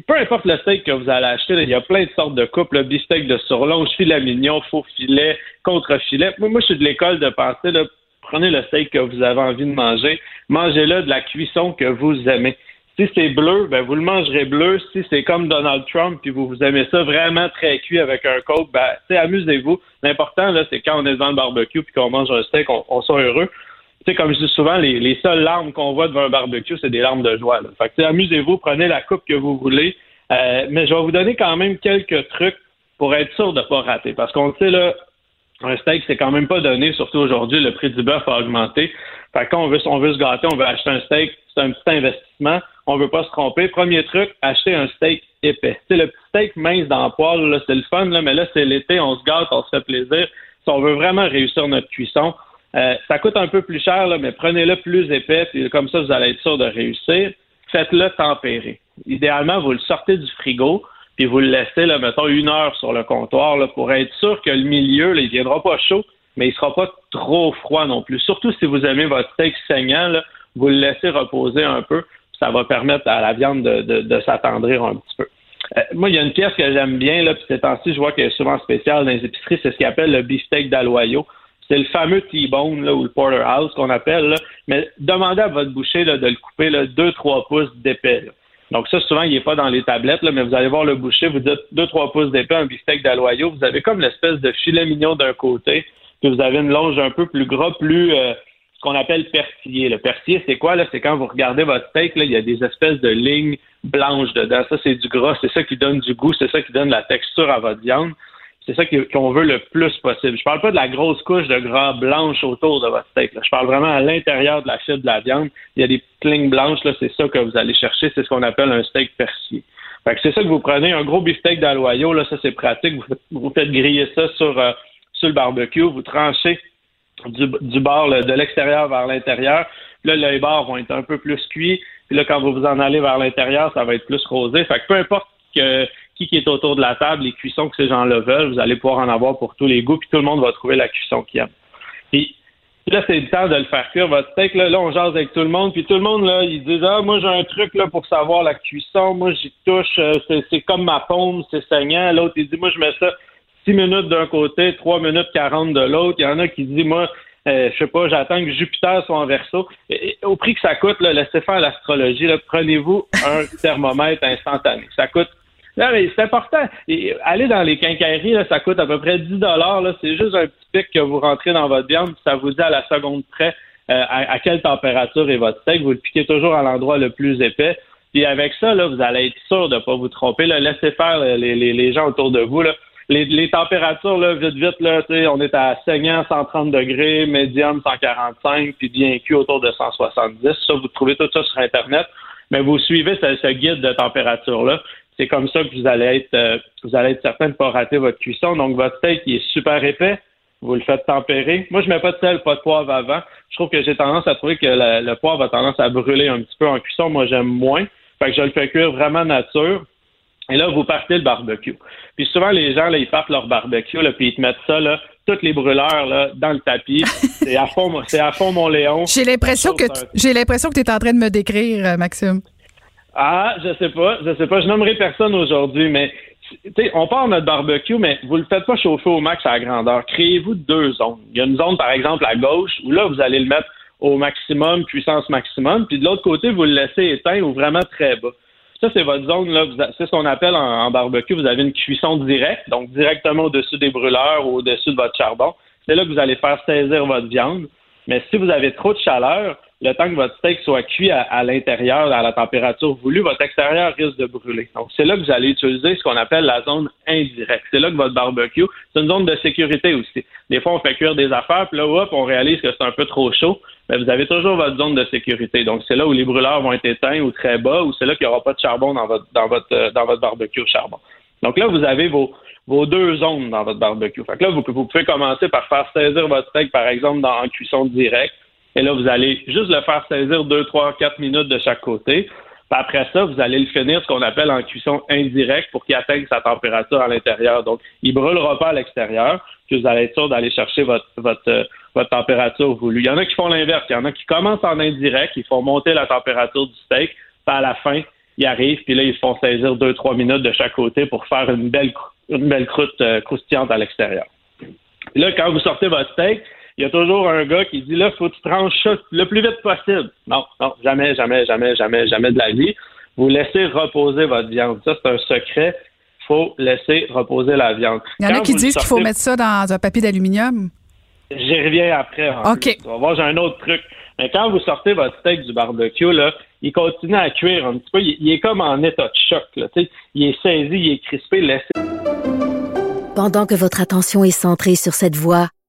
peu importe le steak que vous allez acheter, il y a plein de sortes de coupes, le steak de surlonge, filet mignon, faux filet, contre-filet. Moi, moi, je suis de l'école de penser, là, prenez le steak que vous avez envie de manger, mangez-le de la cuisson que vous aimez. Si c'est bleu, ben vous le mangerez bleu. Si c'est comme Donald Trump, puis vous, vous aimez ça vraiment très cuit avec un coke, ben amusez-vous. L'important, là, c'est quand on est dans le barbecue puis qu'on mange un steak, on, on soit heureux sais, comme je dis souvent, les, seules larmes qu'on voit devant un barbecue, c'est des larmes de joie. Fait que, amusez-vous, prenez la coupe que vous voulez. Euh, mais je vais vous donner quand même quelques trucs pour être sûr de ne pas rater. Parce qu'on sait, là, un steak, c'est quand même pas donné, surtout aujourd'hui, le prix du bœuf a augmenté. Fait qu'on veut, on veut se gâter, on veut acheter un steak, c'est un petit investissement, on veut pas se tromper. Premier truc, acheter un steak épais. C'est le petit steak mince dans le poêle, là, c'est le fun, là, mais là, c'est l'été, on se gâte, on se fait plaisir. Si on veut vraiment réussir notre cuisson, Euh, ça coûte un peu plus cher, là, mais prenez-le plus épais, puis comme ça, vous allez être sûr de réussir. Faites-le tempérer. Idéalement, vous le sortez du frigo, puis vous le laissez, là, mettons, une heure sur le comptoir là, pour être sûr que le milieu, il viendra pas chaud, mais il sera pas trop froid non plus. Surtout si vous aimez votre steak saignant, là, vous le laissez reposer un peu, ça va permettre à la viande de, de, de s'attendrir un petit peu. Euh, moi, il y a une pièce que j'aime bien, là, puis ces temps-ci, je vois qu'elle est souvent spéciale dans les épiceries, c'est ce qu'on appelle le beefsteak d'Aloyo. C'est le fameux T-bone ou le porterhouse qu'on appelle. Mais demandez à votre boucher de le couper 2-3 pouces d'épais. Donc ça, souvent, il n'est pas dans les tablettes, mais vous allez voir le boucher, vous dites 2-3 pouces d'épais, un beefsteak d'Aloyo. Vous avez comme l'espèce de filet mignon d'un côté, puis vous avez une longe un peu plus gras, plus euh, ce qu'on appelle persillé. Le persillé, c'est quoi? C'est quand vous regardez votre steak, il y a des espèces de lignes blanches dedans. Ça, c'est du gras, c'est ça qui donne du goût, c'est ça qui donne la texture à votre viande. C'est ça qu'on veut le plus possible. Je parle pas de la grosse couche de gras blanche autour de votre steak. Je parle vraiment à l'intérieur de la fibre de la viande. Il y a des petites lignes blanches, là, c'est ça que vous allez chercher. C'est ce qu'on appelle un steak persillé. Fait que c'est ça que vous prenez, un gros beefsteak d'aloyo, là, ça c'est pratique. Vous, faites griller ça sur, euh, sur le barbecue, vous tranchez du, du bord de l'extérieur vers l'intérieur. Là, les bords vont être un peu plus cuits. Puis là, quand vous vous en allez vers l'intérieur, ça va être plus rosé. Fait que peu importe que qui, est autour de la table, les cuissons que ces gens-là veulent, vous allez pouvoir en avoir pour tous les goûts, puis tout le monde va trouver la cuisson qu'il aime. Puis là, c'est le temps de le faire cuire, votre steak. Là, là, on jase avec tout le monde, puis tout le monde, là, ils disent Ah, moi, j'ai un truc là pour savoir la cuisson. Moi, j'y touche, euh, c'est comme ma paume, c'est saignant. L'autre, il dit Moi, je mets ça 6 minutes d'un côté, 3 minutes 40 de l'autre. Il y en a qui disent Moi, euh, je sais pas, j'attends que Jupiter soit en verso. au prix que ça coûte, là, laissez faire l'astrologie. Prenez-vous un thermomètre instantané. Ça coûte non, mais c'est important. Et aller dans les quincailleries, là, ça coûte à peu près 10 dollars. C'est juste un petit pic que vous rentrez dans votre viande, ça vous dit à la seconde près euh, à, quelle température est votre steak. Vous le piquez toujours à l'endroit le plus épais. Puis avec ça, là, vous allez être sûr de ne pas vous tromper. Là. Laissez faire les, gens autour de vous. Là. Les, les températures, là, vite, vite, là, on est à saignant 130 degrés, médium 145, puis bien cuit autour de 170. Ça, vous trouvez tout ça sur Internet. Mais vous suivez ce, ce guide de température-là c'est comme ça que vous allez être euh, vous allez être certain de ne pas rater votre cuisson. Donc votre steak il est super épais, vous le faites tempérer. Moi je mets pas de sel, pas de poivre avant. Je trouve que j'ai tendance à trouver que le poivre a tendance à brûler un petit peu en cuisson. Moi j'aime moins. Fait que je le fais cuire vraiment nature. Et là, vous partez le barbecue. Puis souvent, les gens, là, ils partent leur barbecue, là, puis ils te mettent ça, là, toutes les brûleurs, là, dans le tapis. C'est à fond, c'est à fond mon Léon. J'ai l'impression que, j'ai l'impression que tu es en train de me décrire, euh, Maxime. Ah, je sais pas, je sais pas. Je nommerai personne aujourd'hui, mais on part notre barbecue, mais vous le faites pas chauffer au max à la grandeur. Créez-vous deux zones. Il y a une zone, par exemple, à gauche, où là, vous allez le mettre au maximum, puissance maximum, puis de l'autre côté, vous le laissez éteint ou vraiment très bas. Ça, c'est votre zone, là. C'est ce qu'on appelle en, barbecue, vous avez une cuisson directe, donc directement au-dessus des brûleurs ou au-dessus de votre charbon. C'est là que vous allez faire saisir votre viande. Mais si vous avez trop de chaleur, le temps que votre steak soit cuit à, l'intérieur, à la température voulue, votre extérieur risque de brûler. Donc, c'est là que vous allez utiliser ce qu'on appelle la zone indirecte. C'est là que votre barbecue, c'est une zone de sécurité aussi. Des fois, on fait cuire des affaires, puis là, hop, on réalise que c'est un peu trop chaud. Mais vous avez toujours votre zone de sécurité. Donc, c'est là où les brûleurs vont être éteints ou très bas, ou c'est là qu'il n'y aura pas de charbon dans votre, dans votre, euh, dans votre barbecue au charbon. Donc là, vous avez vos, vos deux zones dans votre barbecue. Fait que là, vous, vous pouvez commencer par faire saisir votre steak, par exemple, dans, en cuisson directe. Et là, vous allez juste le faire saisir 2, 3, 4 minutes de chaque côté. Puis après ça, vous allez le finir ce qu'on appelle en cuisson indirecte pour qu'il atteigne sa température à l'intérieur. Donc, il ne brûlera pas à l'extérieur, puis vous allez être sûr d'aller chercher votre, votre, euh, votre température voulue. Il y en a qui font l'inverse. Il y en a qui commencent en indirect, ils font monter la température du steak, puis à la fin, ils arrivent, puis là, ils font saisir 2-3 minutes de chaque côté pour faire une belle, une belle croûte euh, croustillante à l'extérieur. Là, quand vous sortez votre steak, il y a toujours un gars qui dit là, faut que tu tranches ça le plus vite possible. Non, non, jamais, jamais, jamais, jamais, jamais de la vie. Vous laissez reposer votre viande. Ça, c'est un secret. Il faut laisser reposer la viande. Il y en a qui disent qu'il faut mettre ça dans un papier d'aluminium. J'y reviens après. OK. On va voir, j'ai un autre truc. Mais quand vous sortez votre steak du barbecue, là, il continue à cuire un petit peu. Il, est comme en état de choc. Là, il est saisi, il est crispé. Laissez... Pendant que votre attention est centrée sur cette voix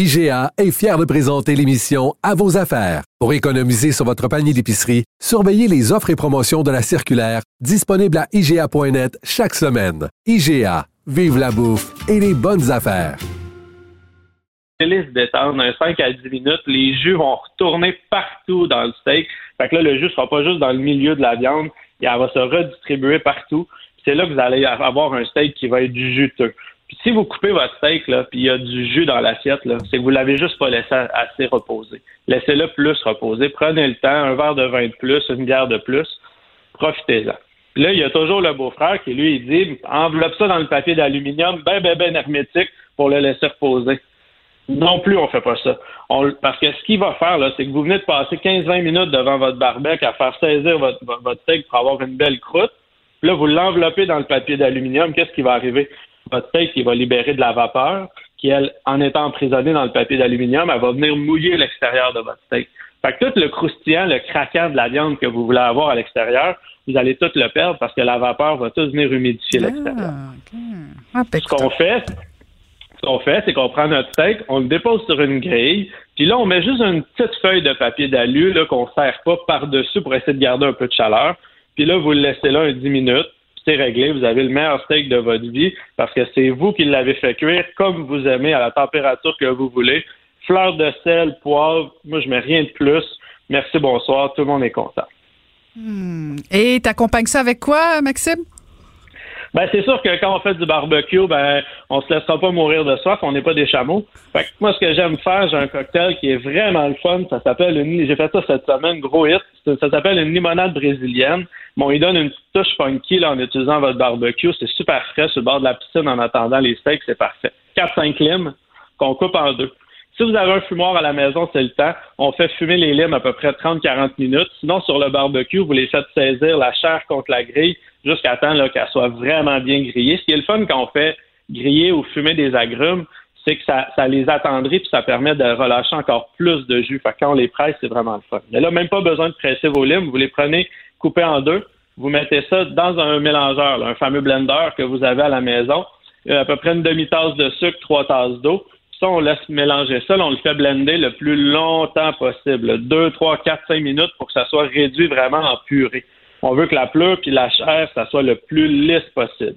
IGA est fier de présenter l'émission À vos affaires. Pour économiser sur votre panier d'épicerie, surveillez les offres et promotions de la circulaire disponible à IGA.net chaque semaine. IGA, vive la bouffe et les bonnes affaires. se détendre un 5 à 10 minutes, les jus vont retourner partout dans le steak. Fait que là, le jus sera pas juste dans le milieu de la viande, il va se redistribuer partout. C'est là que vous allez avoir un steak qui va être juteux. Puis si vous coupez votre steak, là, puis il y a du jus dans l'assiette, là, c'est que vous l'avez juste pas laissé assez reposer. Laissez-le plus reposer. Prenez le temps, un verre de vin de plus, une bière de plus. Profitez-en. Là, il y a toujours le beau-frère qui, lui, il dit enveloppe ça dans le papier d'aluminium, ben, ben, ben hermétique pour le laisser reposer. Non plus, on fait pas ça. parce que ce qu'il va faire, là, c'est que vous venez de passer 15-20 minutes devant votre barbecue à faire saisir votre, votre steak pour avoir une belle croûte. Puis là, vous l'enveloppez dans le papier d'aluminium. Qu'est-ce qui va arriver? Votre steak, il va libérer de la vapeur qui, elle, en étant emprisonnée dans le papier d'aluminium, elle va venir mouiller l'extérieur de votre steak. Fait que tout le croustillant, le craquant de la viande que vous voulez avoir à l'extérieur, vous allez tout le perdre parce que la vapeur va tout venir humidifier l'extérieur. Ah, ce qu'on fait, ce qu'on fait, c'est qu'on prend notre steak, on le dépose sur une grille, puis là, on met juste une petite feuille de papier d'alu qu'on ne serre pas par-dessus pour essayer de garder un peu de chaleur. Puis là, vous le laissez là un 10 minutes, réglé, vous avez le meilleur steak de votre vie parce que c'est vous qui l'avez fait cuire comme vous aimez, à la température que vous voulez. Fleur de sel, poivre, moi, je mets rien de plus. Merci, bonsoir, tout le monde est content. Hmm. Et t'accompagnes ça avec quoi, Maxime? Ben, c'est sûr que quand on fait du barbecue, ben, on se laissera pas mourir de soif, on n'est pas des chameaux. Fait que moi, ce que j'aime faire, j'ai un cocktail qui est vraiment le fun. Ça s'appelle une, j'ai fait ça cette semaine, gros hit. Ça s'appelle une limonade brésilienne. Bon, il donne une petite touche funky, là, en utilisant votre barbecue. C'est super frais sur le bord de la piscine en attendant les steaks, c'est parfait. 4-5 limes qu'on coupe en deux. Si vous avez un fumoir à la maison, c'est le temps. On fait fumer les limes à peu près 30-40 minutes. Sinon, sur le barbecue, vous les faites saisir la chair contre la grille jusqu'à temps qu'elle soit vraiment bien grillée. Ce qui est le fun quand on fait griller ou fumer des agrumes, c'est que ça, les attendrit puis ça permet de relâcher encore plus de jus. Fait quand on les presse, c'est vraiment le fun. Mais là, même pas besoin de presser vos limes. Vous les prenez, coupez en deux. Vous mettez ça dans un mélangeur, un fameux blender que vous avez à la maison. À peu près une demi-tasse de sucre, trois tasses d'eau. Ça, on laisse mélanger ça. on le fait blender le plus longtemps possible. Deux, trois, quatre, cinq minutes pour que ça soit réduit vraiment en purée. On veut que la pleure puis la chair, ça soit le plus lisse possible.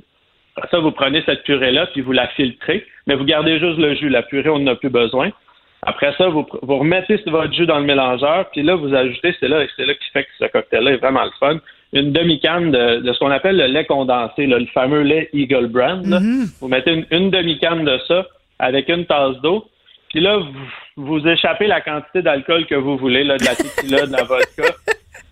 Après ça, vous prenez cette purée-là puis vous la filtrez, mais vous gardez juste le jus. La purée, on n'en a plus besoin. Après ça, vous, vous remettez votre jus dans le mélangeur, puis là, vous ajoutez, c'est là, c'est là qui fait que ce cocktail-là est vraiment le fun, une demi-canne de, ce qu'on appelle le lait condensé, le fameux lait Eagle Brand. Mm-hmm. Vous mettez une, demi-canne de ça avec une tasse d'eau, puis là, vous, échappez la quantité d'alcool que vous voulez, là, de la tequila, de la vodka.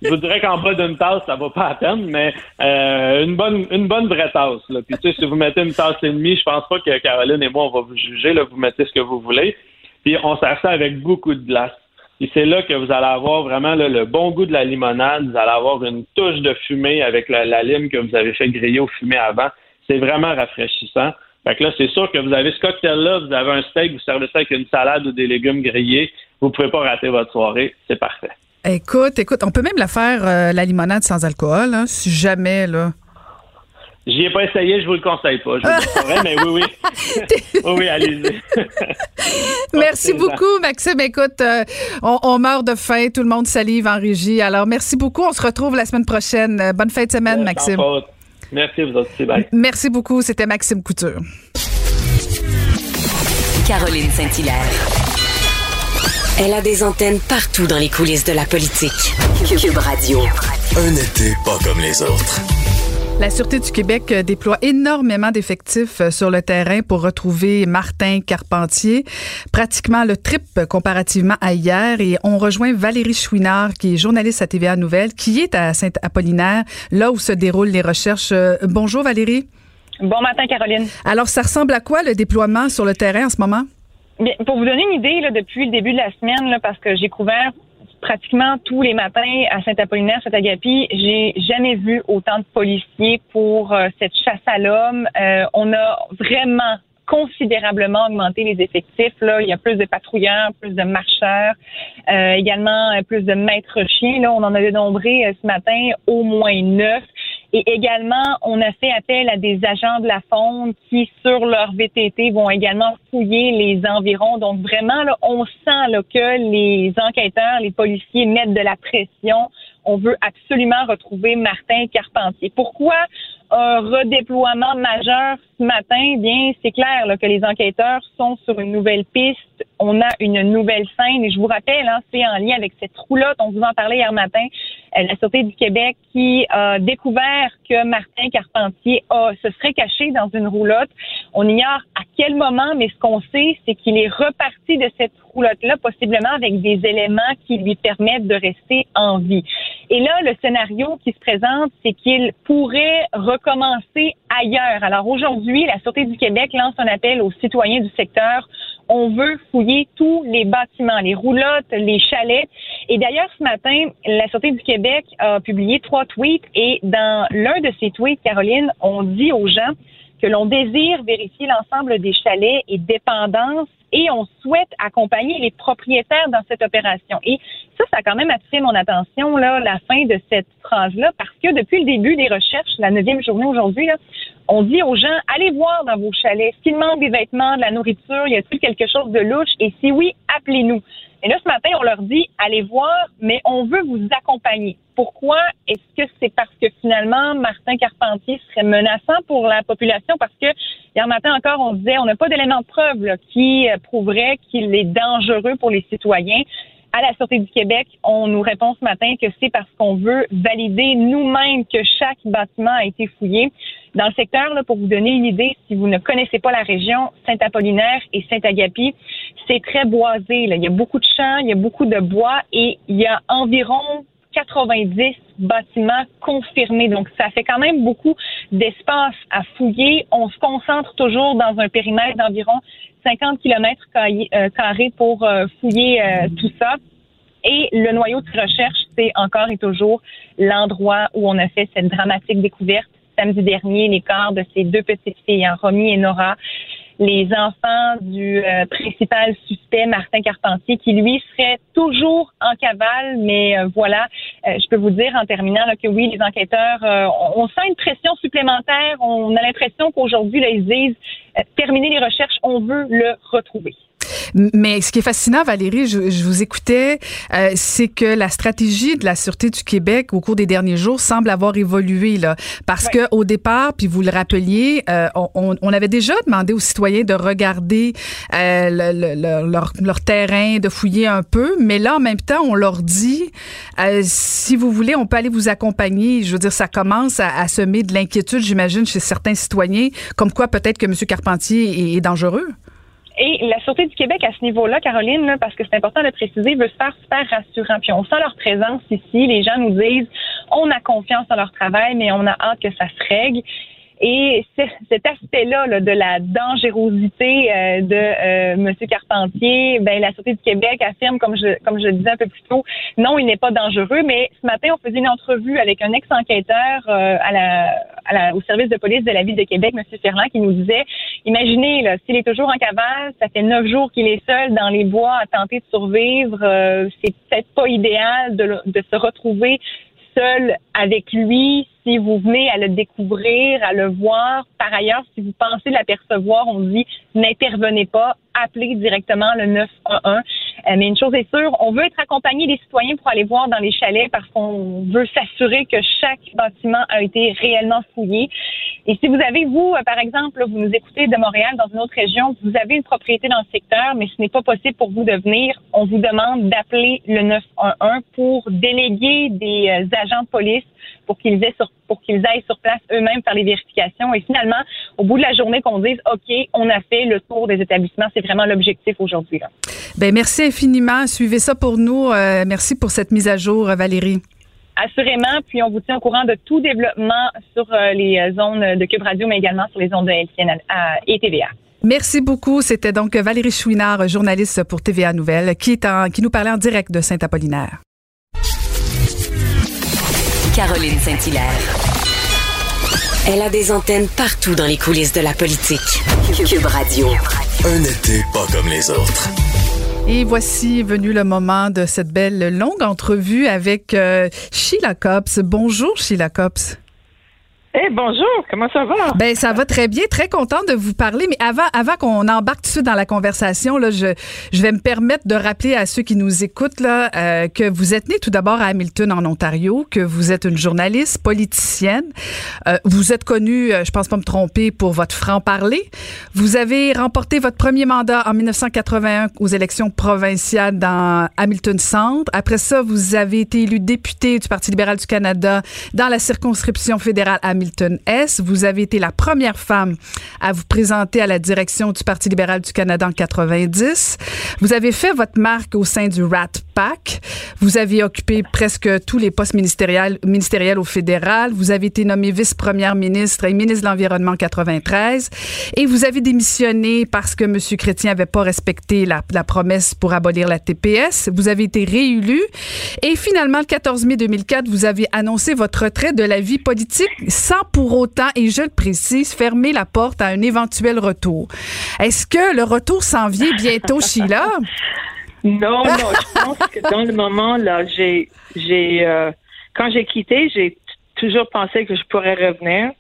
je vous dirais qu'en bas d'une tasse, ça va pas à peine, mais euh, une bonne une bonne vraie tasse. Puis tu sais, si vous mettez une tasse et demie, je pense pas que Caroline et moi, on va vous juger. Là, vous mettez ce que vous voulez. Puis on sert ça avec beaucoup de glace. Et c'est là que vous allez avoir vraiment le bon goût de la limonade. Vous allez avoir une touche de fumée avec la, lime que vous avez fait griller au fumé avant. C'est vraiment rafraîchissant. Fait que là, c'est sûr que vous avez ce cocktail-là, vous avez un steak, vous servez ça avec une salade ou des légumes grillés. Vous ne pouvez pas rater votre soirée. C'est parfait. Écoute, écoute, on peut même la faire, euh, la limonade sans alcool, hein, si jamais, là. J'y ai pas essayé, je vous le conseille pas. Je vous le mais oui, oui. oui, allez-y. merci beaucoup, Maxime. Écoute, euh, on, meurt de faim, tout le monde salive en régie. Alors, merci beaucoup. On se retrouve la semaine prochaine. Euh, bonne fin de semaine, Maxime. Merci, vous aussi. Bye. Merci beaucoup. C'était Maxime Couture. Caroline Saint-Hilaire. Elle a des antennes partout dans les coulisses de la politique. Cube Radio. Un été pas comme les autres. La Sûreté du Québec euh, déploie énormément d'effectifs euh, sur le terrain pour retrouver Martin Carpentier, pratiquement le triple comparativement à hier. Et on rejoint Valérie Chouinard, qui est journaliste à TVA Nouvelle, qui est à Saint-Apollinaire, là où se déroulent les recherches. Euh, bonjour Valérie. Bon matin Caroline. Alors, ça ressemble à quoi le déploiement sur le terrain en ce moment? Bien, pour vous donner une idée, là, depuis le début de la semaine, là, parce que j'ai couvert pratiquement tous les matins à Saint-Apollinaire, Saint-Agapi, j'ai jamais vu autant de policiers pour euh, cette chasse à l'homme. Euh, on a vraiment considérablement augmenté les effectifs. Là, il y a plus de patrouilleurs, plus de marcheurs, euh, également euh, plus de maîtres chiens. Là, on en a dénombré euh, ce matin au moins neuf. Et également, on a fait appel à des agents de la faune qui, sur leur VTT, vont également fouiller les environs. Donc, vraiment, là, on sent là, que les enquêteurs, les policiers mettent de la pression. On veut absolument retrouver Martin Carpentier. Pourquoi un redéploiement majeur ce matin, bien, c'est clair là, que les enquêteurs sont sur une nouvelle piste. On a une nouvelle scène et je vous rappelle, hein, c'est en lien avec cette roulotte. On vous en parlait hier matin. Euh, la Sûreté du Québec qui a découvert que Martin Carpentier se serait caché dans une roulotte. On ignore à quel moment, mais ce qu'on sait, c'est qu'il est reparti de cette roulotte-là, possiblement avec des éléments qui lui permettent de rester en vie. Et là, le scénario qui se présente, c'est qu'il pourrait recommencer ailleurs. Alors aujourd'hui, la Sûreté du Québec lance un appel aux citoyens du secteur. On veut fouiller tous les bâtiments, les roulottes, les chalets. Et d'ailleurs, ce matin, la Sûreté du Québec a publié trois tweets et dans l'un de ces tweets, Caroline, on dit aux gens que l'on désire vérifier l'ensemble des chalets et dépendances et on souhaite accompagner les propriétaires dans cette opération. Et ça, ça a quand même attiré mon attention, là, la fin de cette phrase-là, parce que depuis le début des recherches, la neuvième journée aujourd'hui, on dit aux gens, allez voir dans vos chalets s'il manque des vêtements, de la nourriture, y a-t-il quelque chose de louche? Et si oui, appelez-nous. Et là, ce matin, on leur dit, allez voir, mais on veut vous accompagner. Pourquoi? Est-ce que c'est parce que finalement, Martin Carpentier serait menaçant pour la population? Parce que hier matin encore, on disait, on n'a pas d'éléments de preuve qui euh, prouverait qu'il est dangereux pour les citoyens à la Sûreté du Québec, on nous répond ce matin que c'est parce qu'on veut valider nous-mêmes que chaque bâtiment a été fouillé. Dans le secteur, là, pour vous donner une idée, si vous ne connaissez pas la région, Saint-Apollinaire et Saint-Agapi, c'est très boisé. Là. Il y a beaucoup de champs, il y a beaucoup de bois et il y a environ 90 bâtiments confirmés. Donc, ça fait quand même beaucoup d'espace à fouiller. On se concentre toujours dans un périmètre d'environ 50 kilomètres euh, carrés pour euh, fouiller euh, tout ça. Et le noyau de recherche, c'est encore et toujours l'endroit où on a fait cette dramatique découverte samedi dernier, les corps de ces deux petites filles, hein, Romy et Nora les enfants du euh, principal suspect, Martin Carpentier, qui lui serait toujours en cavale. Mais euh, voilà, euh, je peux vous dire en terminant que oui, les enquêteurs, on, sent une pression supplémentaire. On a l'impression qu'aujourd'hui, ils disent, terminer les recherches, on veut le retrouver. Mais ce qui est fascinant, Valérie, je, vous écoutais, euh, c'est que la stratégie de la Sûreté du Québec au cours des derniers jours semble avoir évolué. Là, parce que au départ, puis vous le rappeliez, euh, on, on, avait déjà demandé aux citoyens de regarder euh, le, leur, leur, terrain, de fouiller un peu. Mais là, en même temps, on leur dit, euh, si vous voulez, on peut aller vous accompagner. Je veux dire, ça commence à, à semer de l'inquiétude, j'imagine, chez certains citoyens, comme quoi peut-être que M. Carpentier est, est dangereux. Et la Sûreté du Québec, à ce niveau-là, Caroline, parce que c'est important de le préciser, veut se faire super rassurant. Puis on sent leur présence ici. Les gens nous disent, on a confiance dans leur travail, mais on a hâte que ça se règle. Et cet aspect-là de la dangerosité euh, de euh, M. Carpentier, ben la Sûreté du Québec affirme, comme je comme je le disais un peu plus tôt, non, il n'est pas dangereux. Mais ce matin, on faisait une entrevue avec un ex-enquêteur euh, à, la, à la, au service de police de la ville de Québec, M. Ferland, qui nous disait, imaginez, là, s'il est toujours en cavale, ça fait neuf jours qu'il est seul dans les bois à tenter de survivre. c'est peut-être pas idéal de, de se retrouver seul avec lui si vous venez à le découvrir, à le voir. Par ailleurs, si vous pensez l'apercevoir, on dit n'intervenez pas, appelez directement le 911. Euh, mais une chose est sûre, on veut être accompagné des citoyens pour aller voir dans les chalets parce qu'on veut s'assurer que chaque bâtiment a été réellement fouillé. Et si vous avez, vous, euh, par exemple, vous nous écoutez de Montréal dans une autre région, vous avez une propriété dans le secteur, mais ce n'est pas possible pour vous de venir, on vous demande d'appeler le 911 pour déléguer des euh, agents de police pour qu'ils pour qu'ils aillent sur place eux-mêmes faire les vérifications et finalement, au bout de la journée, qu'on dise OK, on a fait le tour des établissements. C'est vraiment l'objectif aujourd'hui. Ben merci infiniment. Suivez ça pour nous. Euh, merci pour cette mise à jour, Valérie. Assurément, puis on vous tient au courant de tout développement sur euh, les euh, zones de Cube Radio, mais également sur les zones de LCN et TVA. Merci beaucoup. C'était donc Valérie Chouinard, journaliste pour TVA Nouvelle, qui, est en, qui nous parlait en direct de Saint-Apollinaire. Caroline Saint-Hilaire. Elle a des antennes partout dans les coulisses de la politique. Cube Radio. Un été pas comme les autres. Et voici venu le moment de cette belle longue entrevue avec euh, Sheila Copps. Bonjour Sheila Copps. Eh bonjour, comment ça va? Ben ça va très bien, très contente de vous parler. Mais avant, avant qu'on embarque tout de suite dans la conversation, là, je, je vais me permettre de rappeler à ceux qui nous écoutent là euh, que vous êtes né tout d'abord à Hamilton en Ontario, que vous êtes une journaliste politicienne. Euh, vous êtes connue, euh, je pense pas me tromper, pour votre franc parler. Vous avez remporté votre premier mandat en 1981 aux élections provinciales dans Hamilton Centre. Après ça, vous avez été élu député du Parti libéral du Canada dans la circonscription fédérale Hamilton S. Vous avez été la première femme à vous présenter à la direction du Parti libéral du Canada en 90. Vous avez fait votre marque au sein du Rat Pack. Vous avez occupé presque tous les postes ministériels, ministériels au fédéral. Vous avez été nommé vice-première ministre et ministre de l'Environnement en 93. Et vous avez démissionné parce que M. Chrétien n'avait pas respecté la, la promesse pour abolir la TPS. Vous avez été réélu. Et finalement, le 14 mai 2004, vous avez annoncé votre retrait de la vie politique sans pour autant, et je le précise, fermer la porte à un éventuel retour. Est-ce que le retour s'en vient bientôt, Sheila? Non, non, je pense que dans le moment, là, j'ai, j'ai, euh, quand j'ai quitté, j'ai toujours pensé que je pourrais revenir.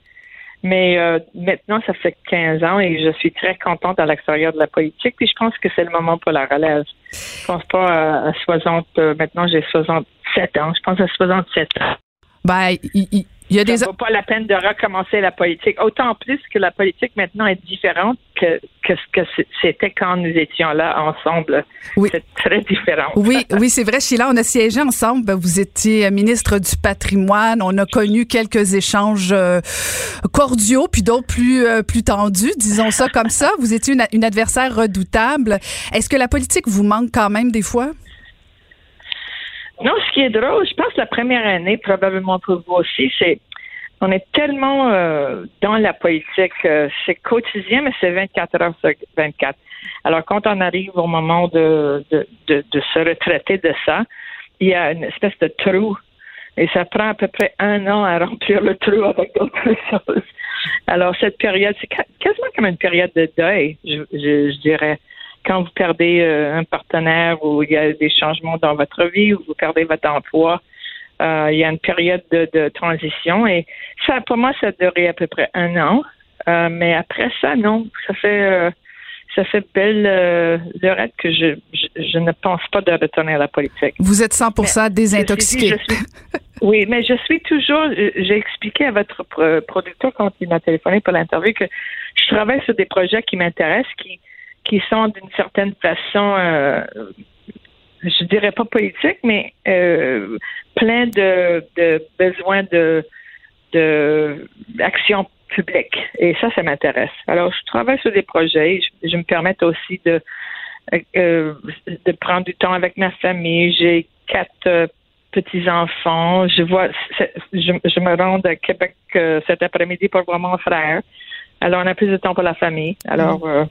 Mais euh, maintenant, ça fait 15 ans et je suis très contente à l'extérieur de la politique. Puis je pense que c'est le moment pour la relève. Je pense pas à, à 60. euh, maintenant, j'ai 67 ans. Je pense à 67 ans. Ben, il, il- il y a des. Ça vaut pas la peine de recommencer la politique. Autant plus que la politique maintenant est différente que, que ce que c'était quand nous étions là ensemble. C'est très différent. Oui, oui, c'est vrai, Sheila, on a siégé ensemble. Ben, Vous étiez ministre du patrimoine. On a connu quelques échanges euh, cordiaux, puis d'autres plus euh, plus tendus, disons ça comme ça. Vous étiez une, une adversaire redoutable. Est-ce que la politique vous manque quand même des fois? Non, ce qui est drôle, je pense la première année, probablement pour vous aussi, c'est on est tellement euh, dans la politique, euh, c'est quotidien, mais c'est 24 heures sur 24. Alors, quand on arrive au moment de, de, de, de se retraiter de ça, il y a une espèce de trou. Et ça prend à peu près un an à remplir le trou avec d'autres choses. Alors, cette période, c'est quasiment comme une période de deuil, je, je dirais. Quand vous perdez euh, un partenaire ou il y a des changements dans votre vie ou vous perdez votre emploi, euh, il y a une période de, de transition et ça, pour moi, ça a duré à peu près un an. Euh, mais après ça, non, ça fait euh, ça fait belle que je, je je ne pense pas de retourner à la politique. Vous êtes 100 désintoxiqué. Suis- oui, mais je suis toujours. J'ai expliqué à votre pro- producteur quand il m'a téléphoné pour l'interview que je travaille sur des projets qui m'intéressent, qui qui sont d'une certaine façon, euh, je dirais pas politique, mais euh, plein de, de besoins de de action publique. Et ça, ça m'intéresse. Alors, je travaille sur des projets. Je, je me permets aussi de euh, de prendre du temps avec ma famille. J'ai quatre euh, petits-enfants. Je vois, je, je me rends à Québec euh, cet après-midi pour voir mon frère. Alors, on a plus de temps pour la famille. Alors, euh,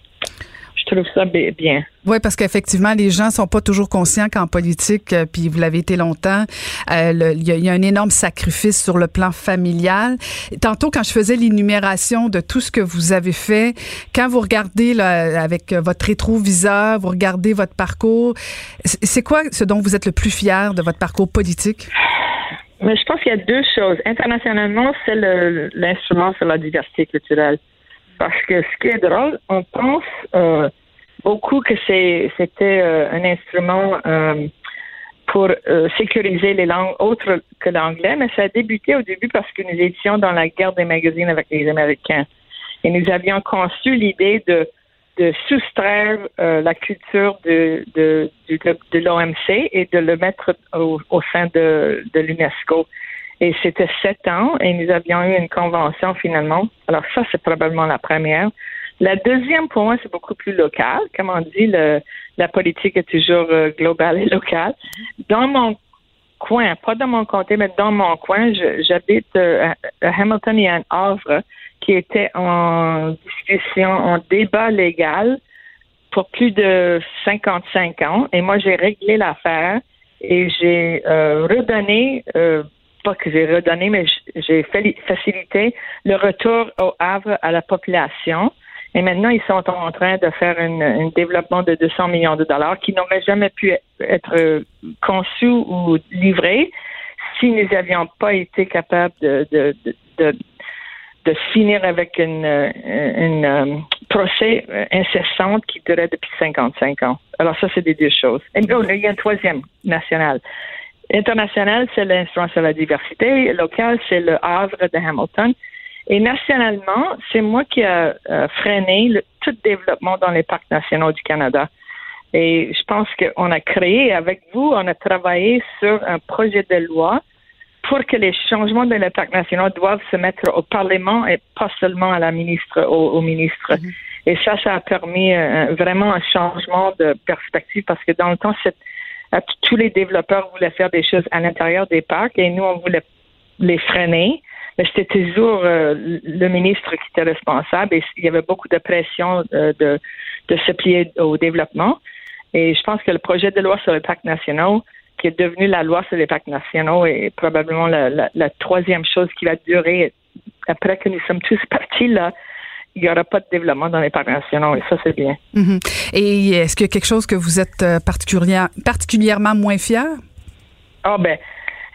je trouve ça bi- bien. Oui, parce qu'effectivement, les gens sont pas toujours conscients qu'en politique, euh, puis vous l'avez été longtemps, euh, il y, a- il y a un énorme sacrifice sur le plan familial. Tantôt, quand je faisais l'énumération de tout ce que vous avez fait, quand vous regardez là, avec votre rétroviseur, vous regardez votre parcours, c'est quoi ce dont vous êtes le plus fier de votre parcours politique? Mais je pense qu'il y a deux choses. Internationalement, c'est l'instrument sur la diversité culturelle. Parce que ce qui est drôle, on pense euh, beaucoup que c'était euh, un instrument euh, pour sécuriser les langues autres que l'anglais, mais ça a débuté au début parce que nous étions dans la guerre des magazines avec les Américains. Et nous avions conçu l'idée de, de soustraire la culture de, de, de l'OMC et de le mettre au, au sein de, de l'UNESCO. Et c'était sept ans et nous avions eu une convention finalement. Alors ça, c'est probablement la première. La deuxième, pour moi, c'est beaucoup plus local. Comme on dit, le, la politique est toujours euh, globale et locale. Dans mon coin, pas dans mon comté, mais dans mon coin, j'habite euh, à, Hamilton et à Havre, qui était en discussion, en débat légal pour plus de 55 ans. Et moi, j'ai réglé l'affaire et j'ai euh, redonné, euh, que j'ai redonné, mais j'ai facilité le retour au Havre à la population. Et maintenant, ils sont en train de faire un développement de 200 millions de dollars qui n'aurait jamais pu être conçu ou livré si nous n'avions pas été capables de, de, de, finir avec une, euh, procès incessante qui durait depuis 55 ans. Alors ça, c'est des deux choses. Et il y a un troisième national. International, c'est l'instrument sur la diversité. Local, c'est le Havre de Hamilton. Et nationalement, c'est moi qui ai euh, freiné le, tout développement dans les parcs nationaux du Canada. Et je pense qu'on a créé, avec vous, on a travaillé sur un projet de loi pour que les changements dans les parcs nationaux doivent se mettre au Parlement et pas seulement à la ministre, au, ministre. Mm-hmm. Et ça, ça a permis euh, vraiment un changement de perspective parce que dans le temps, tous les développeurs voulaient faire des choses à l'intérieur des parcs et nous, on voulait les freiner mais c'était toujours euh, le ministre qui était responsable et il y avait beaucoup de pression euh, de, se plier au développement. Et je pense que le projet de loi sur les parcs nationaux, qui est devenu la loi sur les parcs nationaux, est probablement la, la, troisième chose qui va durer après que nous sommes tous partis là. Il n'y aura pas de développement dans les parcs nationaux et ça, c'est bien. Mm-hmm. Et est-ce qu'il y a quelque chose que vous êtes euh, particulièrement moins fier? Ah, ben,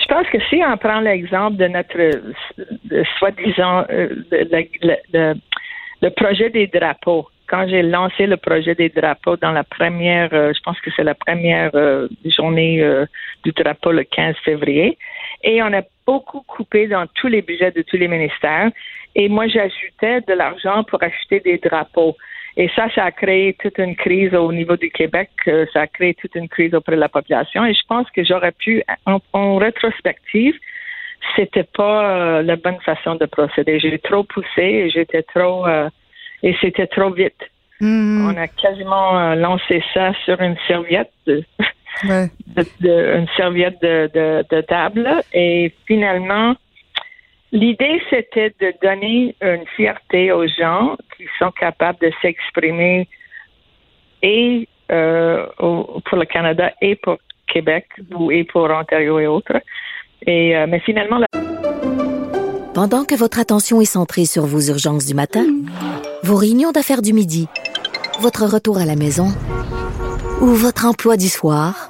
je pense que si on prend l'exemple de notre soi-disant euh, le, projet des drapeaux, quand j'ai lancé le projet des drapeaux dans la première, euh, je pense que c'est la première euh, journée du drapeau le 15 février, et on a beaucoup coupé dans tous les budgets de tous les ministères, et moi j'ajoutais de l'argent pour acheter des drapeaux. Et ça, ça a créé toute une crise au niveau du Québec, euh, ça a créé toute une crise auprès de la population. Et je pense que j'aurais pu, en, rétrospective, c'était pas euh, la bonne façon de procéder. J'ai trop poussé et j'étais trop euh, et c'était trop vite. Hmm. On a quasiment lancé ça sur une serviette, de, une serviette de, de table et finalement L'idée, c'était de donner une fierté aux gens qui sont capables de s'exprimer et euh, pour le Canada et pour Québec ou et pour Ontario et autres. Et euh, mais finalement, pendant que votre attention est centrée sur vos urgences du matin, vos réunions d'affaires du midi, votre retour à la maison ou votre emploi du soir.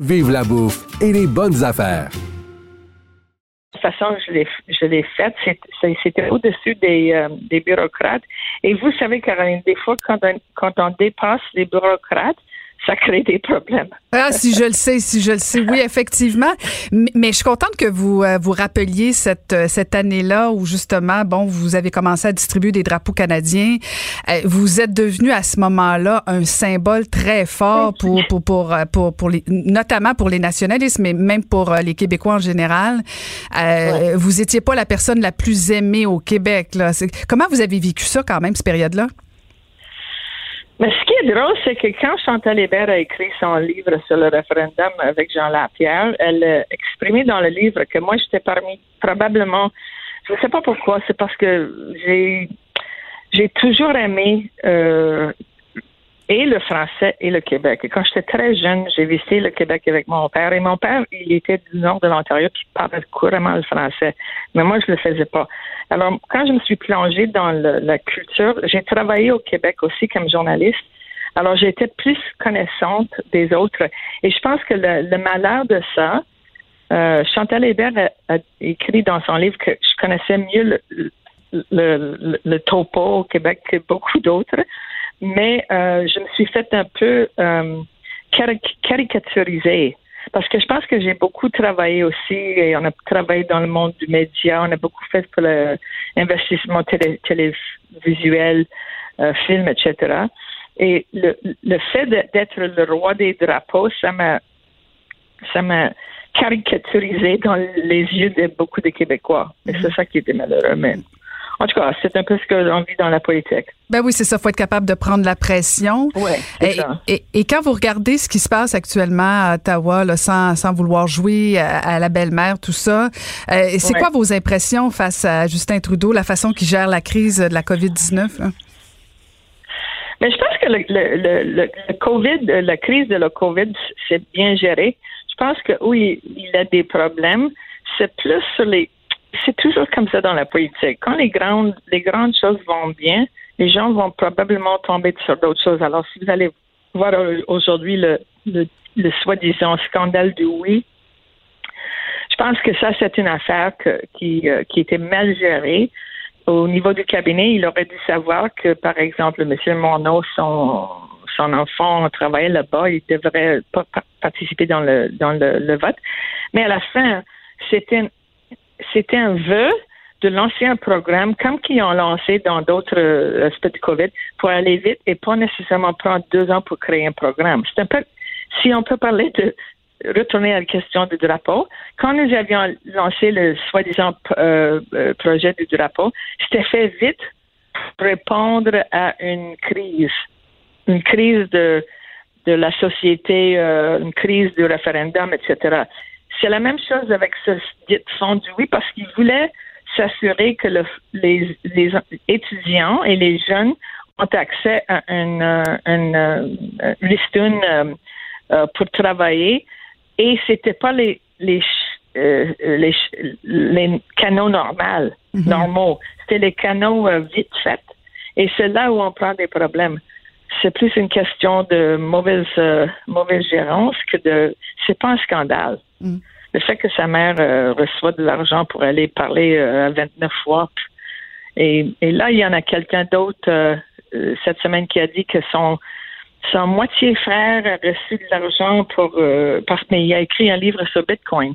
Vive la bouffe et les bonnes affaires. De toute façon, je l'ai, faite. C'était au-dessus des, euh, des bureaucrates. Et vous savez, Caroline, des fois, quand quand on dépasse les bureaucrates, ça crée des problèmes. Ah, si je le sais, si je le sais, oui, effectivement. Mais, je suis contente que vous euh, vous rappeliez cette euh, cette année-là où justement, bon, vous avez commencé à distribuer des drapeaux canadiens. Euh, vous êtes devenu à ce moment-là un symbole très fort pour pour pour pour, pour les, notamment pour les nationalistes, mais même pour les Québécois en général. Vous étiez pas la personne la plus aimée au Québec. Là. Comment vous avez vécu ça quand même cette période-là? Mais ce qui est drôle, c'est que quand Chantal Hébert a écrit son livre sur le référendum avec Jean Lapierre, elle a exprimé dans le livre que moi, j'étais parmi probablement, je ne sais pas pourquoi, c'est parce que j'ai j'ai toujours aimé euh, et le français et le Québec. Et quand j'étais très jeune, j'ai visité le Québec avec mon père. Et mon père, il était du nord de l'Ontario, il parlait couramment le français. Mais moi, je le faisais pas. Alors, quand je me suis plongée dans la culture, j'ai travaillé au Québec aussi comme journaliste. Alors, j'étais plus connaissante des autres. Et je pense que le, malheur de ça, euh, Chantal Hébert a, écrit dans son livre que je connaissais mieux le, le, topo au Québec que beaucoup d'autres, mais euh, je me suis fait un peu euh, caricaturisée parce que je pense que j'ai beaucoup travaillé aussi et on a travaillé dans le monde du média, on a beaucoup fait pour l'investissement télévisuel, euh, film, etc. Et le, le fait d'être le roi des drapeaux, ça m'a ça m'a caricaturisé dans les yeux de beaucoup de Québécois. Et c'est ça qui était malheureux. Mais En tout cas, c'est un peu ce que l'on vit dans la politique. Ben oui, c'est ça. Faut être capable de prendre la pression. Ouais, et, et, et, quand vous regardez ce qui se passe actuellement à Ottawa, là, sans, sans vouloir jouer à, la belle-mère, tout ça, euh, c'est quoi vos impressions face à Justin Trudeau, la façon qu'il gère la crise de la COVID-19? Mais je pense que le, le, le, le, COVID, la crise de la COVID, c'est bien géré. Je pense que oui, il a des problèmes. C'est plus sur les. C'est toujours comme ça dans la politique. Quand les grandes, les grandes choses vont bien, les gens vont probablement tomber sur d'autres choses. Alors, si vous allez voir aujourd'hui le, le, le soi-disant scandale du oui, je pense que ça, c'est une affaire qui, euh, qui était mal gérée au niveau du cabinet, il aurait dû savoir que, par exemple, M. Morneau, son, son enfant travaillait là-bas, il devrait pas participer dans le dans le, vote. Mais à la fin, c'était c'était un vœu de lancer un programme comme qu'ils ont lancé dans d'autres aspects du COVID pour aller vite et pas nécessairement prendre deux ans pour créer un programme. C'est un peu si on peut parler de retourner à la question du drapeau. Quand nous avions lancé le soi-disant euh, euh, projet du drapeau, c'était fait vite pour répondre à une crise, une crise de, de la société, euh, une crise du référendum, etc. C'est la même chose avec ce fonds du oui parce qu'ils voulaient s'assurer que le, les, les, étudiants et les jeunes ont accès à une, une, une, pour travailler et c'était pas les les euh, les, les, canaux normaux, mhm. normaux. C'était les canaux euh, vite faits. Et c'est là où on prend des problèmes. C'est plus une question de mauvaise euh, mauvaise gérance que de. C'est pas un scandale. Mhm. Le fait que sa mère reçoit de l'argent pour aller parler à 29 fois. Et, et là, il y en a quelqu'un d'autre cette semaine qui a dit que son son moitié frère a reçu de l'argent pour euh, parce qu'il a écrit un livre sur Bitcoin.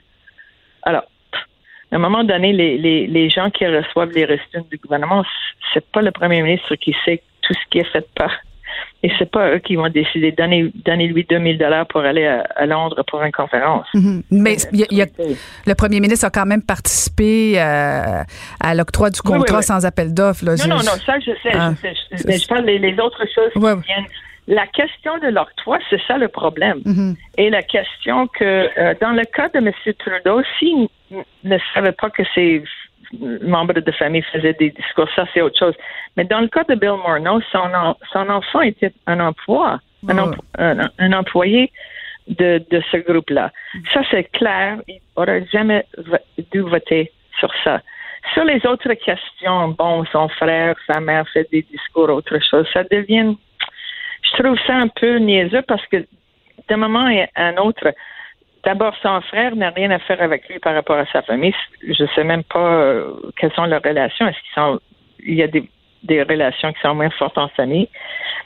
Alors, à un moment donné, les, les, les gens qui reçoivent les reçus du gouvernement, c'est pas le premier ministre qui sait tout ce qui est fait par. Et c'est pas eux qui vont décider de donner, donner lui 2000 dollars pour aller à, Londres pour une conférence. Mhm. Mais y a, le premier ministre a quand même participé euh, à l'octroi du contrat sans appel d'offres. Non, non, non, ça je sais. je, sais, je, mais je parle des les autres choses qui viennent la question de l'octroi, c'est ça le problème. Mm-hmm. Et la question que, euh, dans le cas de M. Trudeau, s'il ne savait pas que ses membres de famille faisaient des discours, ça c'est autre chose. Mais dans le cas de Bill Morneau, son, son enfant était un emploi, un, employé de, de ce groupe-là. Ça c'est clair, il n'aurait jamais dû voter sur ça. Sur les autres questions, bon, son frère, sa mère fait des discours, autre chose, ça devient je trouve ça un peu niaiseux parce que d'un moment à un autre, d'abord, son frère n'a rien à faire avec lui par rapport à sa famille. Je ne sais même pas euh, quelles sont leurs relations. Est-ce qu'ils sont, il y a des, des, relations qui sont moins fortes en famille.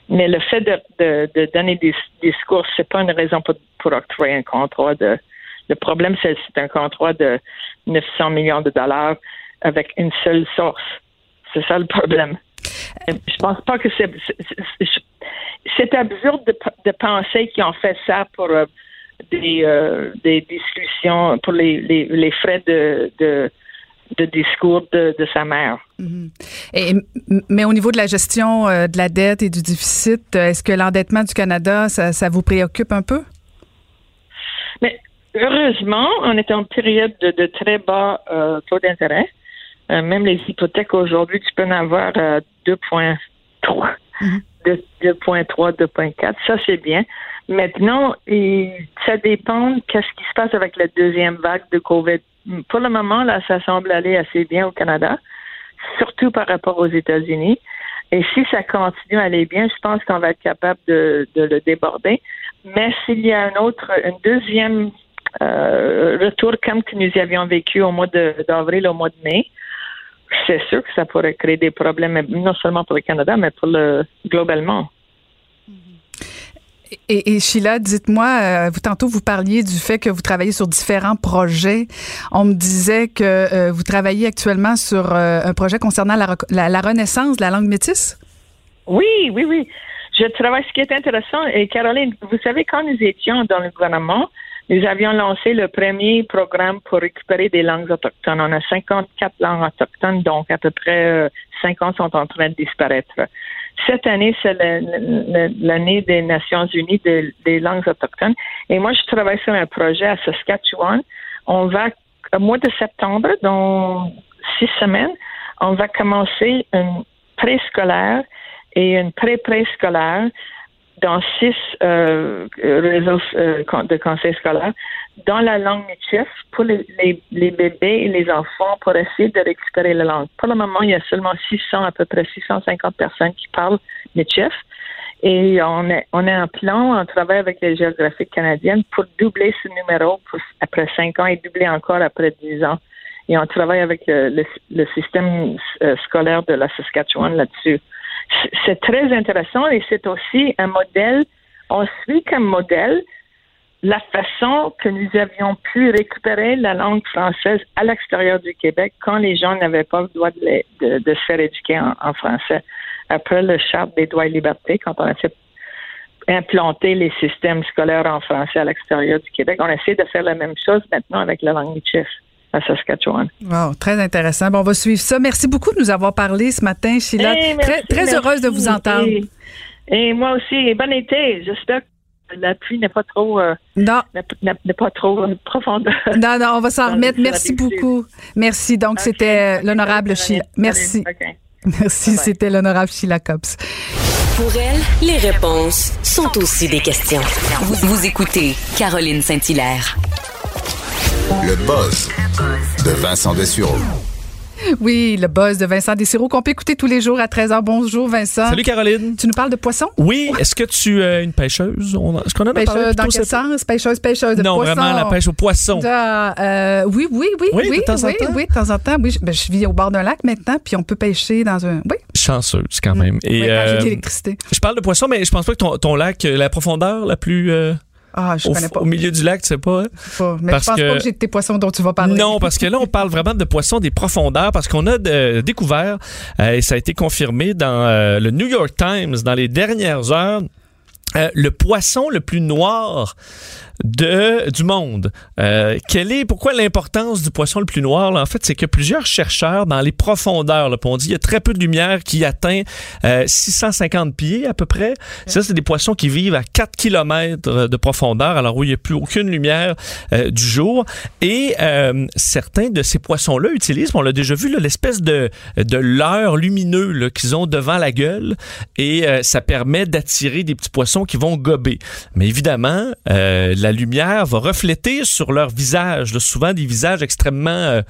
Mais le fait de, de, de donner des discours, c'est pas une raison pour, octroyer un contrat de, le problème, c'est c'est un contrat de 900 millions de dollars avec une seule source. C'est ça le problème. Je pense pas que c'est. C'est absurde de, penser qu'ils ont fait ça pour euh, des, euh, des discussions, pour les, les, frais de, de, discours de, sa mère. Mm-hmm. Et, mais au niveau de la gestion euh, de la dette et du déficit, est-ce que l'endettement du Canada, ça, ça, vous préoccupe un peu? Mais heureusement, on est en période de, de très bas taux d'intérêt. Euh, même les hypothèques aujourd'hui, tu peux en avoir 2,3. 2,3, 2,4. Ça, c'est bien. Maintenant, ça dépend qu'est-ce qui se passe avec la deuxième vague de COVID. Pour le moment, là, ça semble aller assez bien au Canada, surtout par rapport aux États-Unis. Et si ça continue à aller bien, je pense qu'on va être capable de, le déborder. Mais s'il y a un autre, une deuxième euh, retour comme que nous avions vécu au mois d'avril, au mois de mai, c'est sûr que ça pourrait créer des problèmes, non seulement pour le Canada, mais pour le globalement. Et, Sheila, dites-moi, euh, vous tantôt vous parliez du fait que vous travaillez sur différents projets. On me disait que euh, vous travaillez actuellement sur euh, un projet concernant la, la, renaissance de la langue métisse? Oui, oui, oui. Je travaille. Ce qui est intéressant, et Caroline, vous savez, quand nous étions dans le gouvernement, nous avions lancé le premier programme pour récupérer des langues autochtones. On a 54 langues autochtones, donc à peu près euh, 50 sont en train de disparaître. Cette année, c'est l'année des Nations Unies des langues autochtones. Et moi, je travaille sur un projet à Saskatchewan. On va, au mois de septembre, dans six semaines, on va commencer une préscolaire et une pré-préscolaire dans six euh, réseaux euh, de conseils scolaires dans la langue Michif pour les, les, bébés et les enfants pour essayer de récupérer la langue. Pour le moment, il y a seulement 600, à peu près 650 personnes qui parlent Michif. Et on est, on en plan, on travaille avec les géographiques canadiennes pour doubler ce numéro après cinq ans et doubler encore après dix ans. Et on travaille avec le, le, système euh, scolaire de la Saskatchewan là-dessus. C'est très intéressant et c'est aussi un modèle, on suit comme modèle la façon que nous avions pu récupérer la langue française à l'extérieur du Québec quand les gens n'avaient pas le droit de, de, se faire éduquer en, français. Après le charte des droits et libertés, quand on a fait implanter les systèmes scolaires en français à l'extérieur du Québec, on essaie de faire la même chose maintenant avec la langue Michif à Saskatchewan. Wow, très intéressant. Bon, on va suivre ça. Merci beaucoup de nous avoir parlé ce matin, Sheila. très, très heureuse de vous entendre. Et, moi aussi. bon été. J'espère que la pluie n'est pas trop euh, non n'est pas trop profonde. Non non, on va s'en remettre. Merci beaucoup. Merci. Donc c'était euh, l'honorable Sheila. Merci. Merci, c'était l'honorable Sheila Copps. Pour elle, les réponses sont aussi des questions. Vous, vous écoutez Caroline Saint-Hilaire. Le buzz de Vincent Dessureau. Oui, le buzz de Vincent Dessureau qu'on peut écouter tous les jours à 13h. Bonjour Vincent. Salut Caroline. Tu nous parles de poissons? Oui. Est-ce que tu es une pêcheuse? Est-ce qu'on a pêcheuse, dans quel sens? Pêcheuse, pêcheuse de non, poissons? Non, vraiment la pêche au poisson. Euh, oui, oui, oui. Oui, oui, de temps en temps. Oui, de temps en temps. Oui, je, ben, vis au bord d'un lac maintenant, puis on peut pêcher dans un... Oui. Chanceuse quand même. Mm. Et, oui, euh. Je parle de poissons, mais je pense pas que ton, ton lac, la profondeur la plus... Euh, ah, je au, connais pas. Au milieu du lac, tu sais pas. Hein? Mais parce je pense pas que j'ai de tes poissons dont tu vas parler? Non, parce que là, on parle vraiment de poissons des profondeurs parce qu'on a découvert, euh, et ça a été confirmé dans euh, le New York Times dans les dernières heures, euh, le poisson le plus noir de, du monde. Euh, quelle est, pourquoi l'importance du poisson le plus noir? Là? En fait, c'est que plusieurs chercheurs dans les profondeurs, là, on dit il y a très peu de lumière qui atteint euh, 650 pieds à peu près. Ça, c'est des poissons qui vivent à 4 km de profondeur, alors où il n'y a plus aucune lumière euh, du jour. Et euh, certains de ces poissons-là utilisent, on l'a déjà vu, l'espèce de, de leurre lumineux qu'ils ont devant la gueule et euh, ça permet d'attirer des petits poissons qui vont gober. Mais évidemment, la la lumière va refléter sur leur visage, souvent des visages extrêmement euh,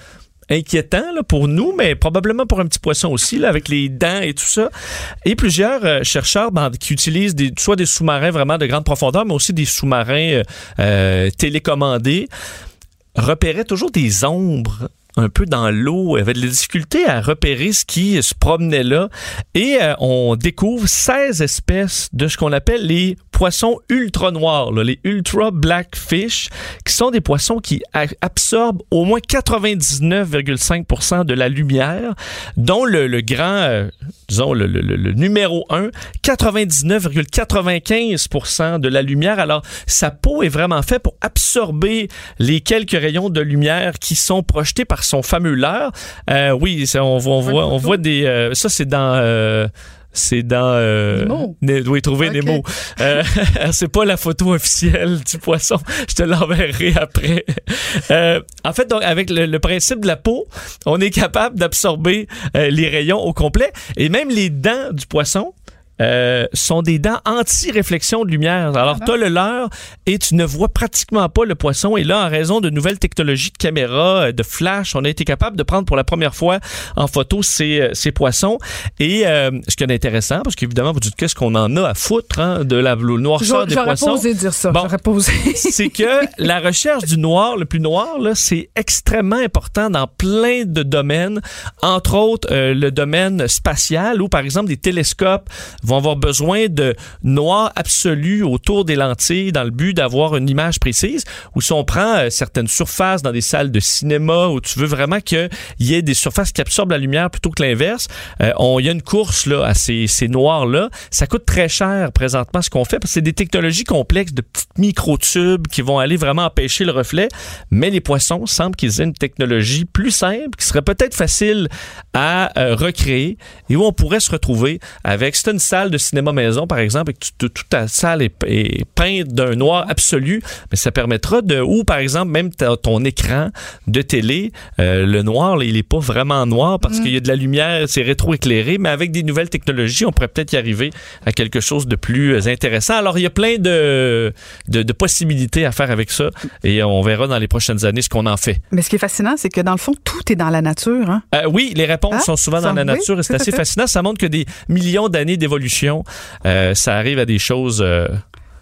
inquiétants pour nous, mais probablement pour un petit poisson aussi, avec les dents et tout ça. Et plusieurs euh, chercheurs qui utilisent soit des sous-marins vraiment de grande profondeur, mais aussi des sous-marins euh, télécommandés, repéraient toujours des ombres un peu dans l'eau, avait de la difficulté à repérer ce qui se promenait là. Et on découvre 16 espèces de ce qu'on appelle les poissons ultra noirs, les ultra black fish, qui sont des poissons qui absorbent au moins 99,5% de la lumière, dont le, grand, euh, disons, le, le, numéro 1, 99,95% de la lumière. Alors, sa peau est vraiment faite pour absorber les quelques rayons de lumière qui sont projetés par son fameux leurre. Euh, oui, on, voit, on voit des... Euh, ça, c'est dans... C'est dans. Euh, Nemo. oui, trouver Nemo. Euh, c'est pas la photo officielle du poisson. Je te l'enverrai après. Euh, en fait, donc, avec le, le, principe de la peau, on est capable d'absorber euh, les rayons au complet et même les dents du poisson euh, sont des dents anti-réflexion de lumière. Alors, ah tu as le leurre et tu ne vois pratiquement pas le poisson. Et là, en raison de nouvelles technologies de caméra, euh, de flash, on a été capable de prendre pour la première fois en photo ces, euh, ces poissons. Et ce qui est intéressant, parce qu'évidemment, vous dites qu'est-ce qu'on en a à foutre hein, de la noirceur des poissons? J'aurais osé dire ça. Bon, c'est que la recherche du noir, le plus noir, c'est extrêmement important dans plein de domaines, entre autres le domaine spatial, où par exemple des télescopes vont avoir besoin de noir absolu autour des lentilles dans le but d'avoir une image précise. Ou si on prend euh, certaines surfaces dans des salles de cinéma où tu veux vraiment qu'il y ait des surfaces qui absorbent la lumière plutôt que l'inverse, euh, il y a une course là à ces, ces noirs-là. Ça coûte très cher présentement ce qu'on fait parce que c'est des technologies complexes de petites microtubes qui vont aller vraiment empêcher le reflet. Mais les poissons semblent qu'ils aient une technologie plus simple qui serait peut-être facile à euh, recréer et où on pourrait se retrouver avec, c'est une de cinéma maison par exemple et que tu- toute ta salle est, est peinte d'un noir absolu, mais ça permettra de, ou par exemple même ton écran de télé, euh, le noir, là, il est pas vraiment noir parce Mm. qu'il y a de la lumière, c'est rétro-éclairé, mais avec des nouvelles technologies, on pourrait peut-être y arriver à quelque chose de plus euh, intéressant. Alors il y a plein de, de, de possibilités à faire avec ça et on verra dans les prochaines années ce qu'on en fait. Mais ce qui est fascinant, c'est que dans le fond, tout est dans la nature. Hein? Euh, oui, les réponses Hein? sont souvent dans la oui, nature et c'est assez fascinant. Ça montre que des millions d'années d'évolution, euh, ça arrive à des choses euh,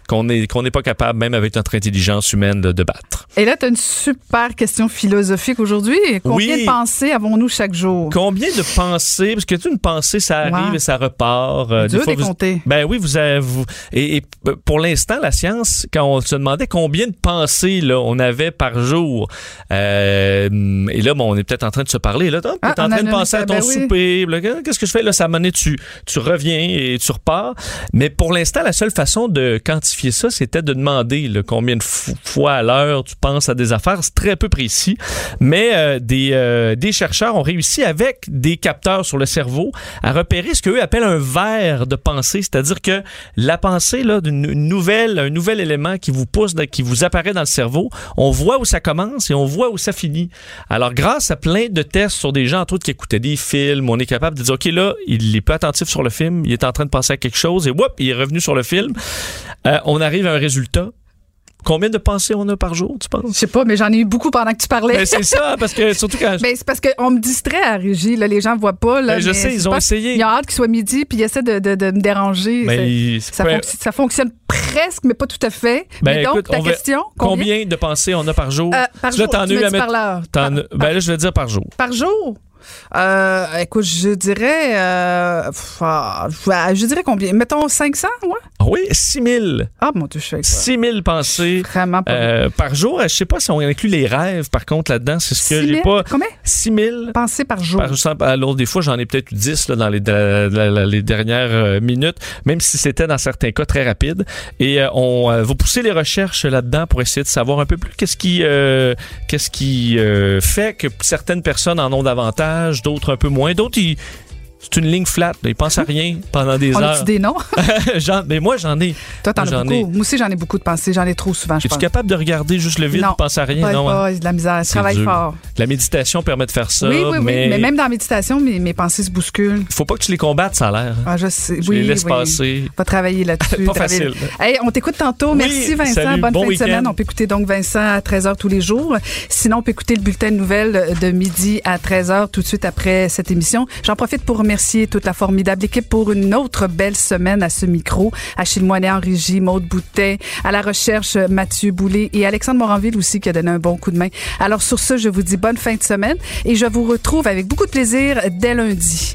qu'on n'est qu'on n'est pas capable, même avec notre intelligence humaine, de, de battre. Et là, tu as une super question philosophique aujourd'hui. Combien Oui. de pensées avons-nous chaque jour? Combien de pensées, parce que tu une pensée, ça arrive et ça repart. euh, des fois, vous-. Ben oui, vous avez. vous- et, pour l'instant, la science, quand on se demandait combien de pensées là, on avait par jour, euh, et là, bon, on est peut-être en train de se parler. Là, Ah, en on train de en penser à ton ben oui. souper. là, Qu'est-ce que je fais là? Ça donné, tu, tu reviens et tu repars. Mais pour l'instant, la seule façon de quantifier ça, c'était de demander combien de fo- fois à l'heure tu penses à des affaires. C'est très peu précis. Mais euh, des, euh, des chercheurs ont réussi avec des capteurs sur le cerveau à repérer ce qu'eux appellent un verre de pensée, c'est-à-dire que la pensée là d'une nouvelle, un nouvel élément qui vous pousse, qui vous apparaît dans le cerveau, on voit où ça commence et on voit où ça finit. Alors grâce à plein de tests sur des gens entre autres qui écoutaient des films, on est capable de dire ok là, il est peu attentif sur le film, il est en train de penser à quelque chose et whoop, il est revenu sur le film. Euh, on arrive à un résultat. Combien de pensées on a par jour, tu penses? Je sais pas, mais j'en ai eu beaucoup pendant que tu parlais. Ben, c'est ça, parce que surtout quand. Ben, c'est parce qu'on me distrait à Régie. Là, les gens voient pas. Là, Ben, je mais sais, ils ont essayé. Ils ont hâte qu'il soit midi, puis ils essaient de, de- de me déranger. Ben, ça, ouais. fonc- ça fonctionne presque, mais pas tout à fait. Ben, mais donc, écoute, ta question, combien? combien? de pensées on a par jour? Euh, par Là, jour, t'en tu as eu me à dis mettre- par l'heure. Ben là, je vais dire par jour. Par jour? Euh, écoute, je dirais. euh, ah, je je dirais combien? Mettons 500, ouais? Ah Oui, 6 000. Ah, mon Dieu, je fais 6 000 pensées Vraiment pas euh, par jour. Je sais pas si on inclut les rêves, par contre, là-dedans. C'est ce que 6 j'ai 000? pas. Combien? 6 000. Pensées par jour. Par, alors, des fois, j'en ai peut-être eu 10 là, dans les, la- la- la- les dernières minutes, même si c'était dans certains cas très rapide. Et on va pousser les recherches là-dedans pour essayer de savoir un peu plus qu'est-ce qui, qu'est-ce qui fait que certaines personnes en ont davantage, d'autres un peu moins. D'autres, ils- c'est une ligne flat. là. Ils pensent à rien pendant des On heures. des noms? Mais moi, j'en ai. Toi, t'en as beaucoup. ai. Moi aussi, j'en ai beaucoup de pensées. J'en ai trop souvent, je Es-tu pense. capable de regarder juste le vide Non. et penser à rien? Pas, non, hein? pas, de la misère. Je travaille dur. fort. La méditation permet de faire ça, oui, oui, oui. mais Mais même dans la méditation, mes, mes pensées se bousculent. faut pas que tu les combattes, ça a l'air. Ah, je sais. Tu oui, les laisses oui. passer. Pas travailler là-dessus. Pas facile. Hey, on t'écoute tantôt. Oui, Merci Vincent. salut. Bonne Bon fin de semaine. On peut écouter donc Vincent à 13h tous les jours. Sinon, on peut écouter le bulletin de nouvelles de midi à 13h tout de suite après cette émission. J'en profite pour remercier toute la formidable équipe pour une autre belle semaine à ce micro. Achille Moinet en régie, Maude Boutet, à la recherche Mathieu Boulay et Alexandre Moranville aussi qui a donné un bon coup de main. Alors sur ce, je vous dis bonne fin de semaine et je vous retrouve avec beaucoup de plaisir dès lundi.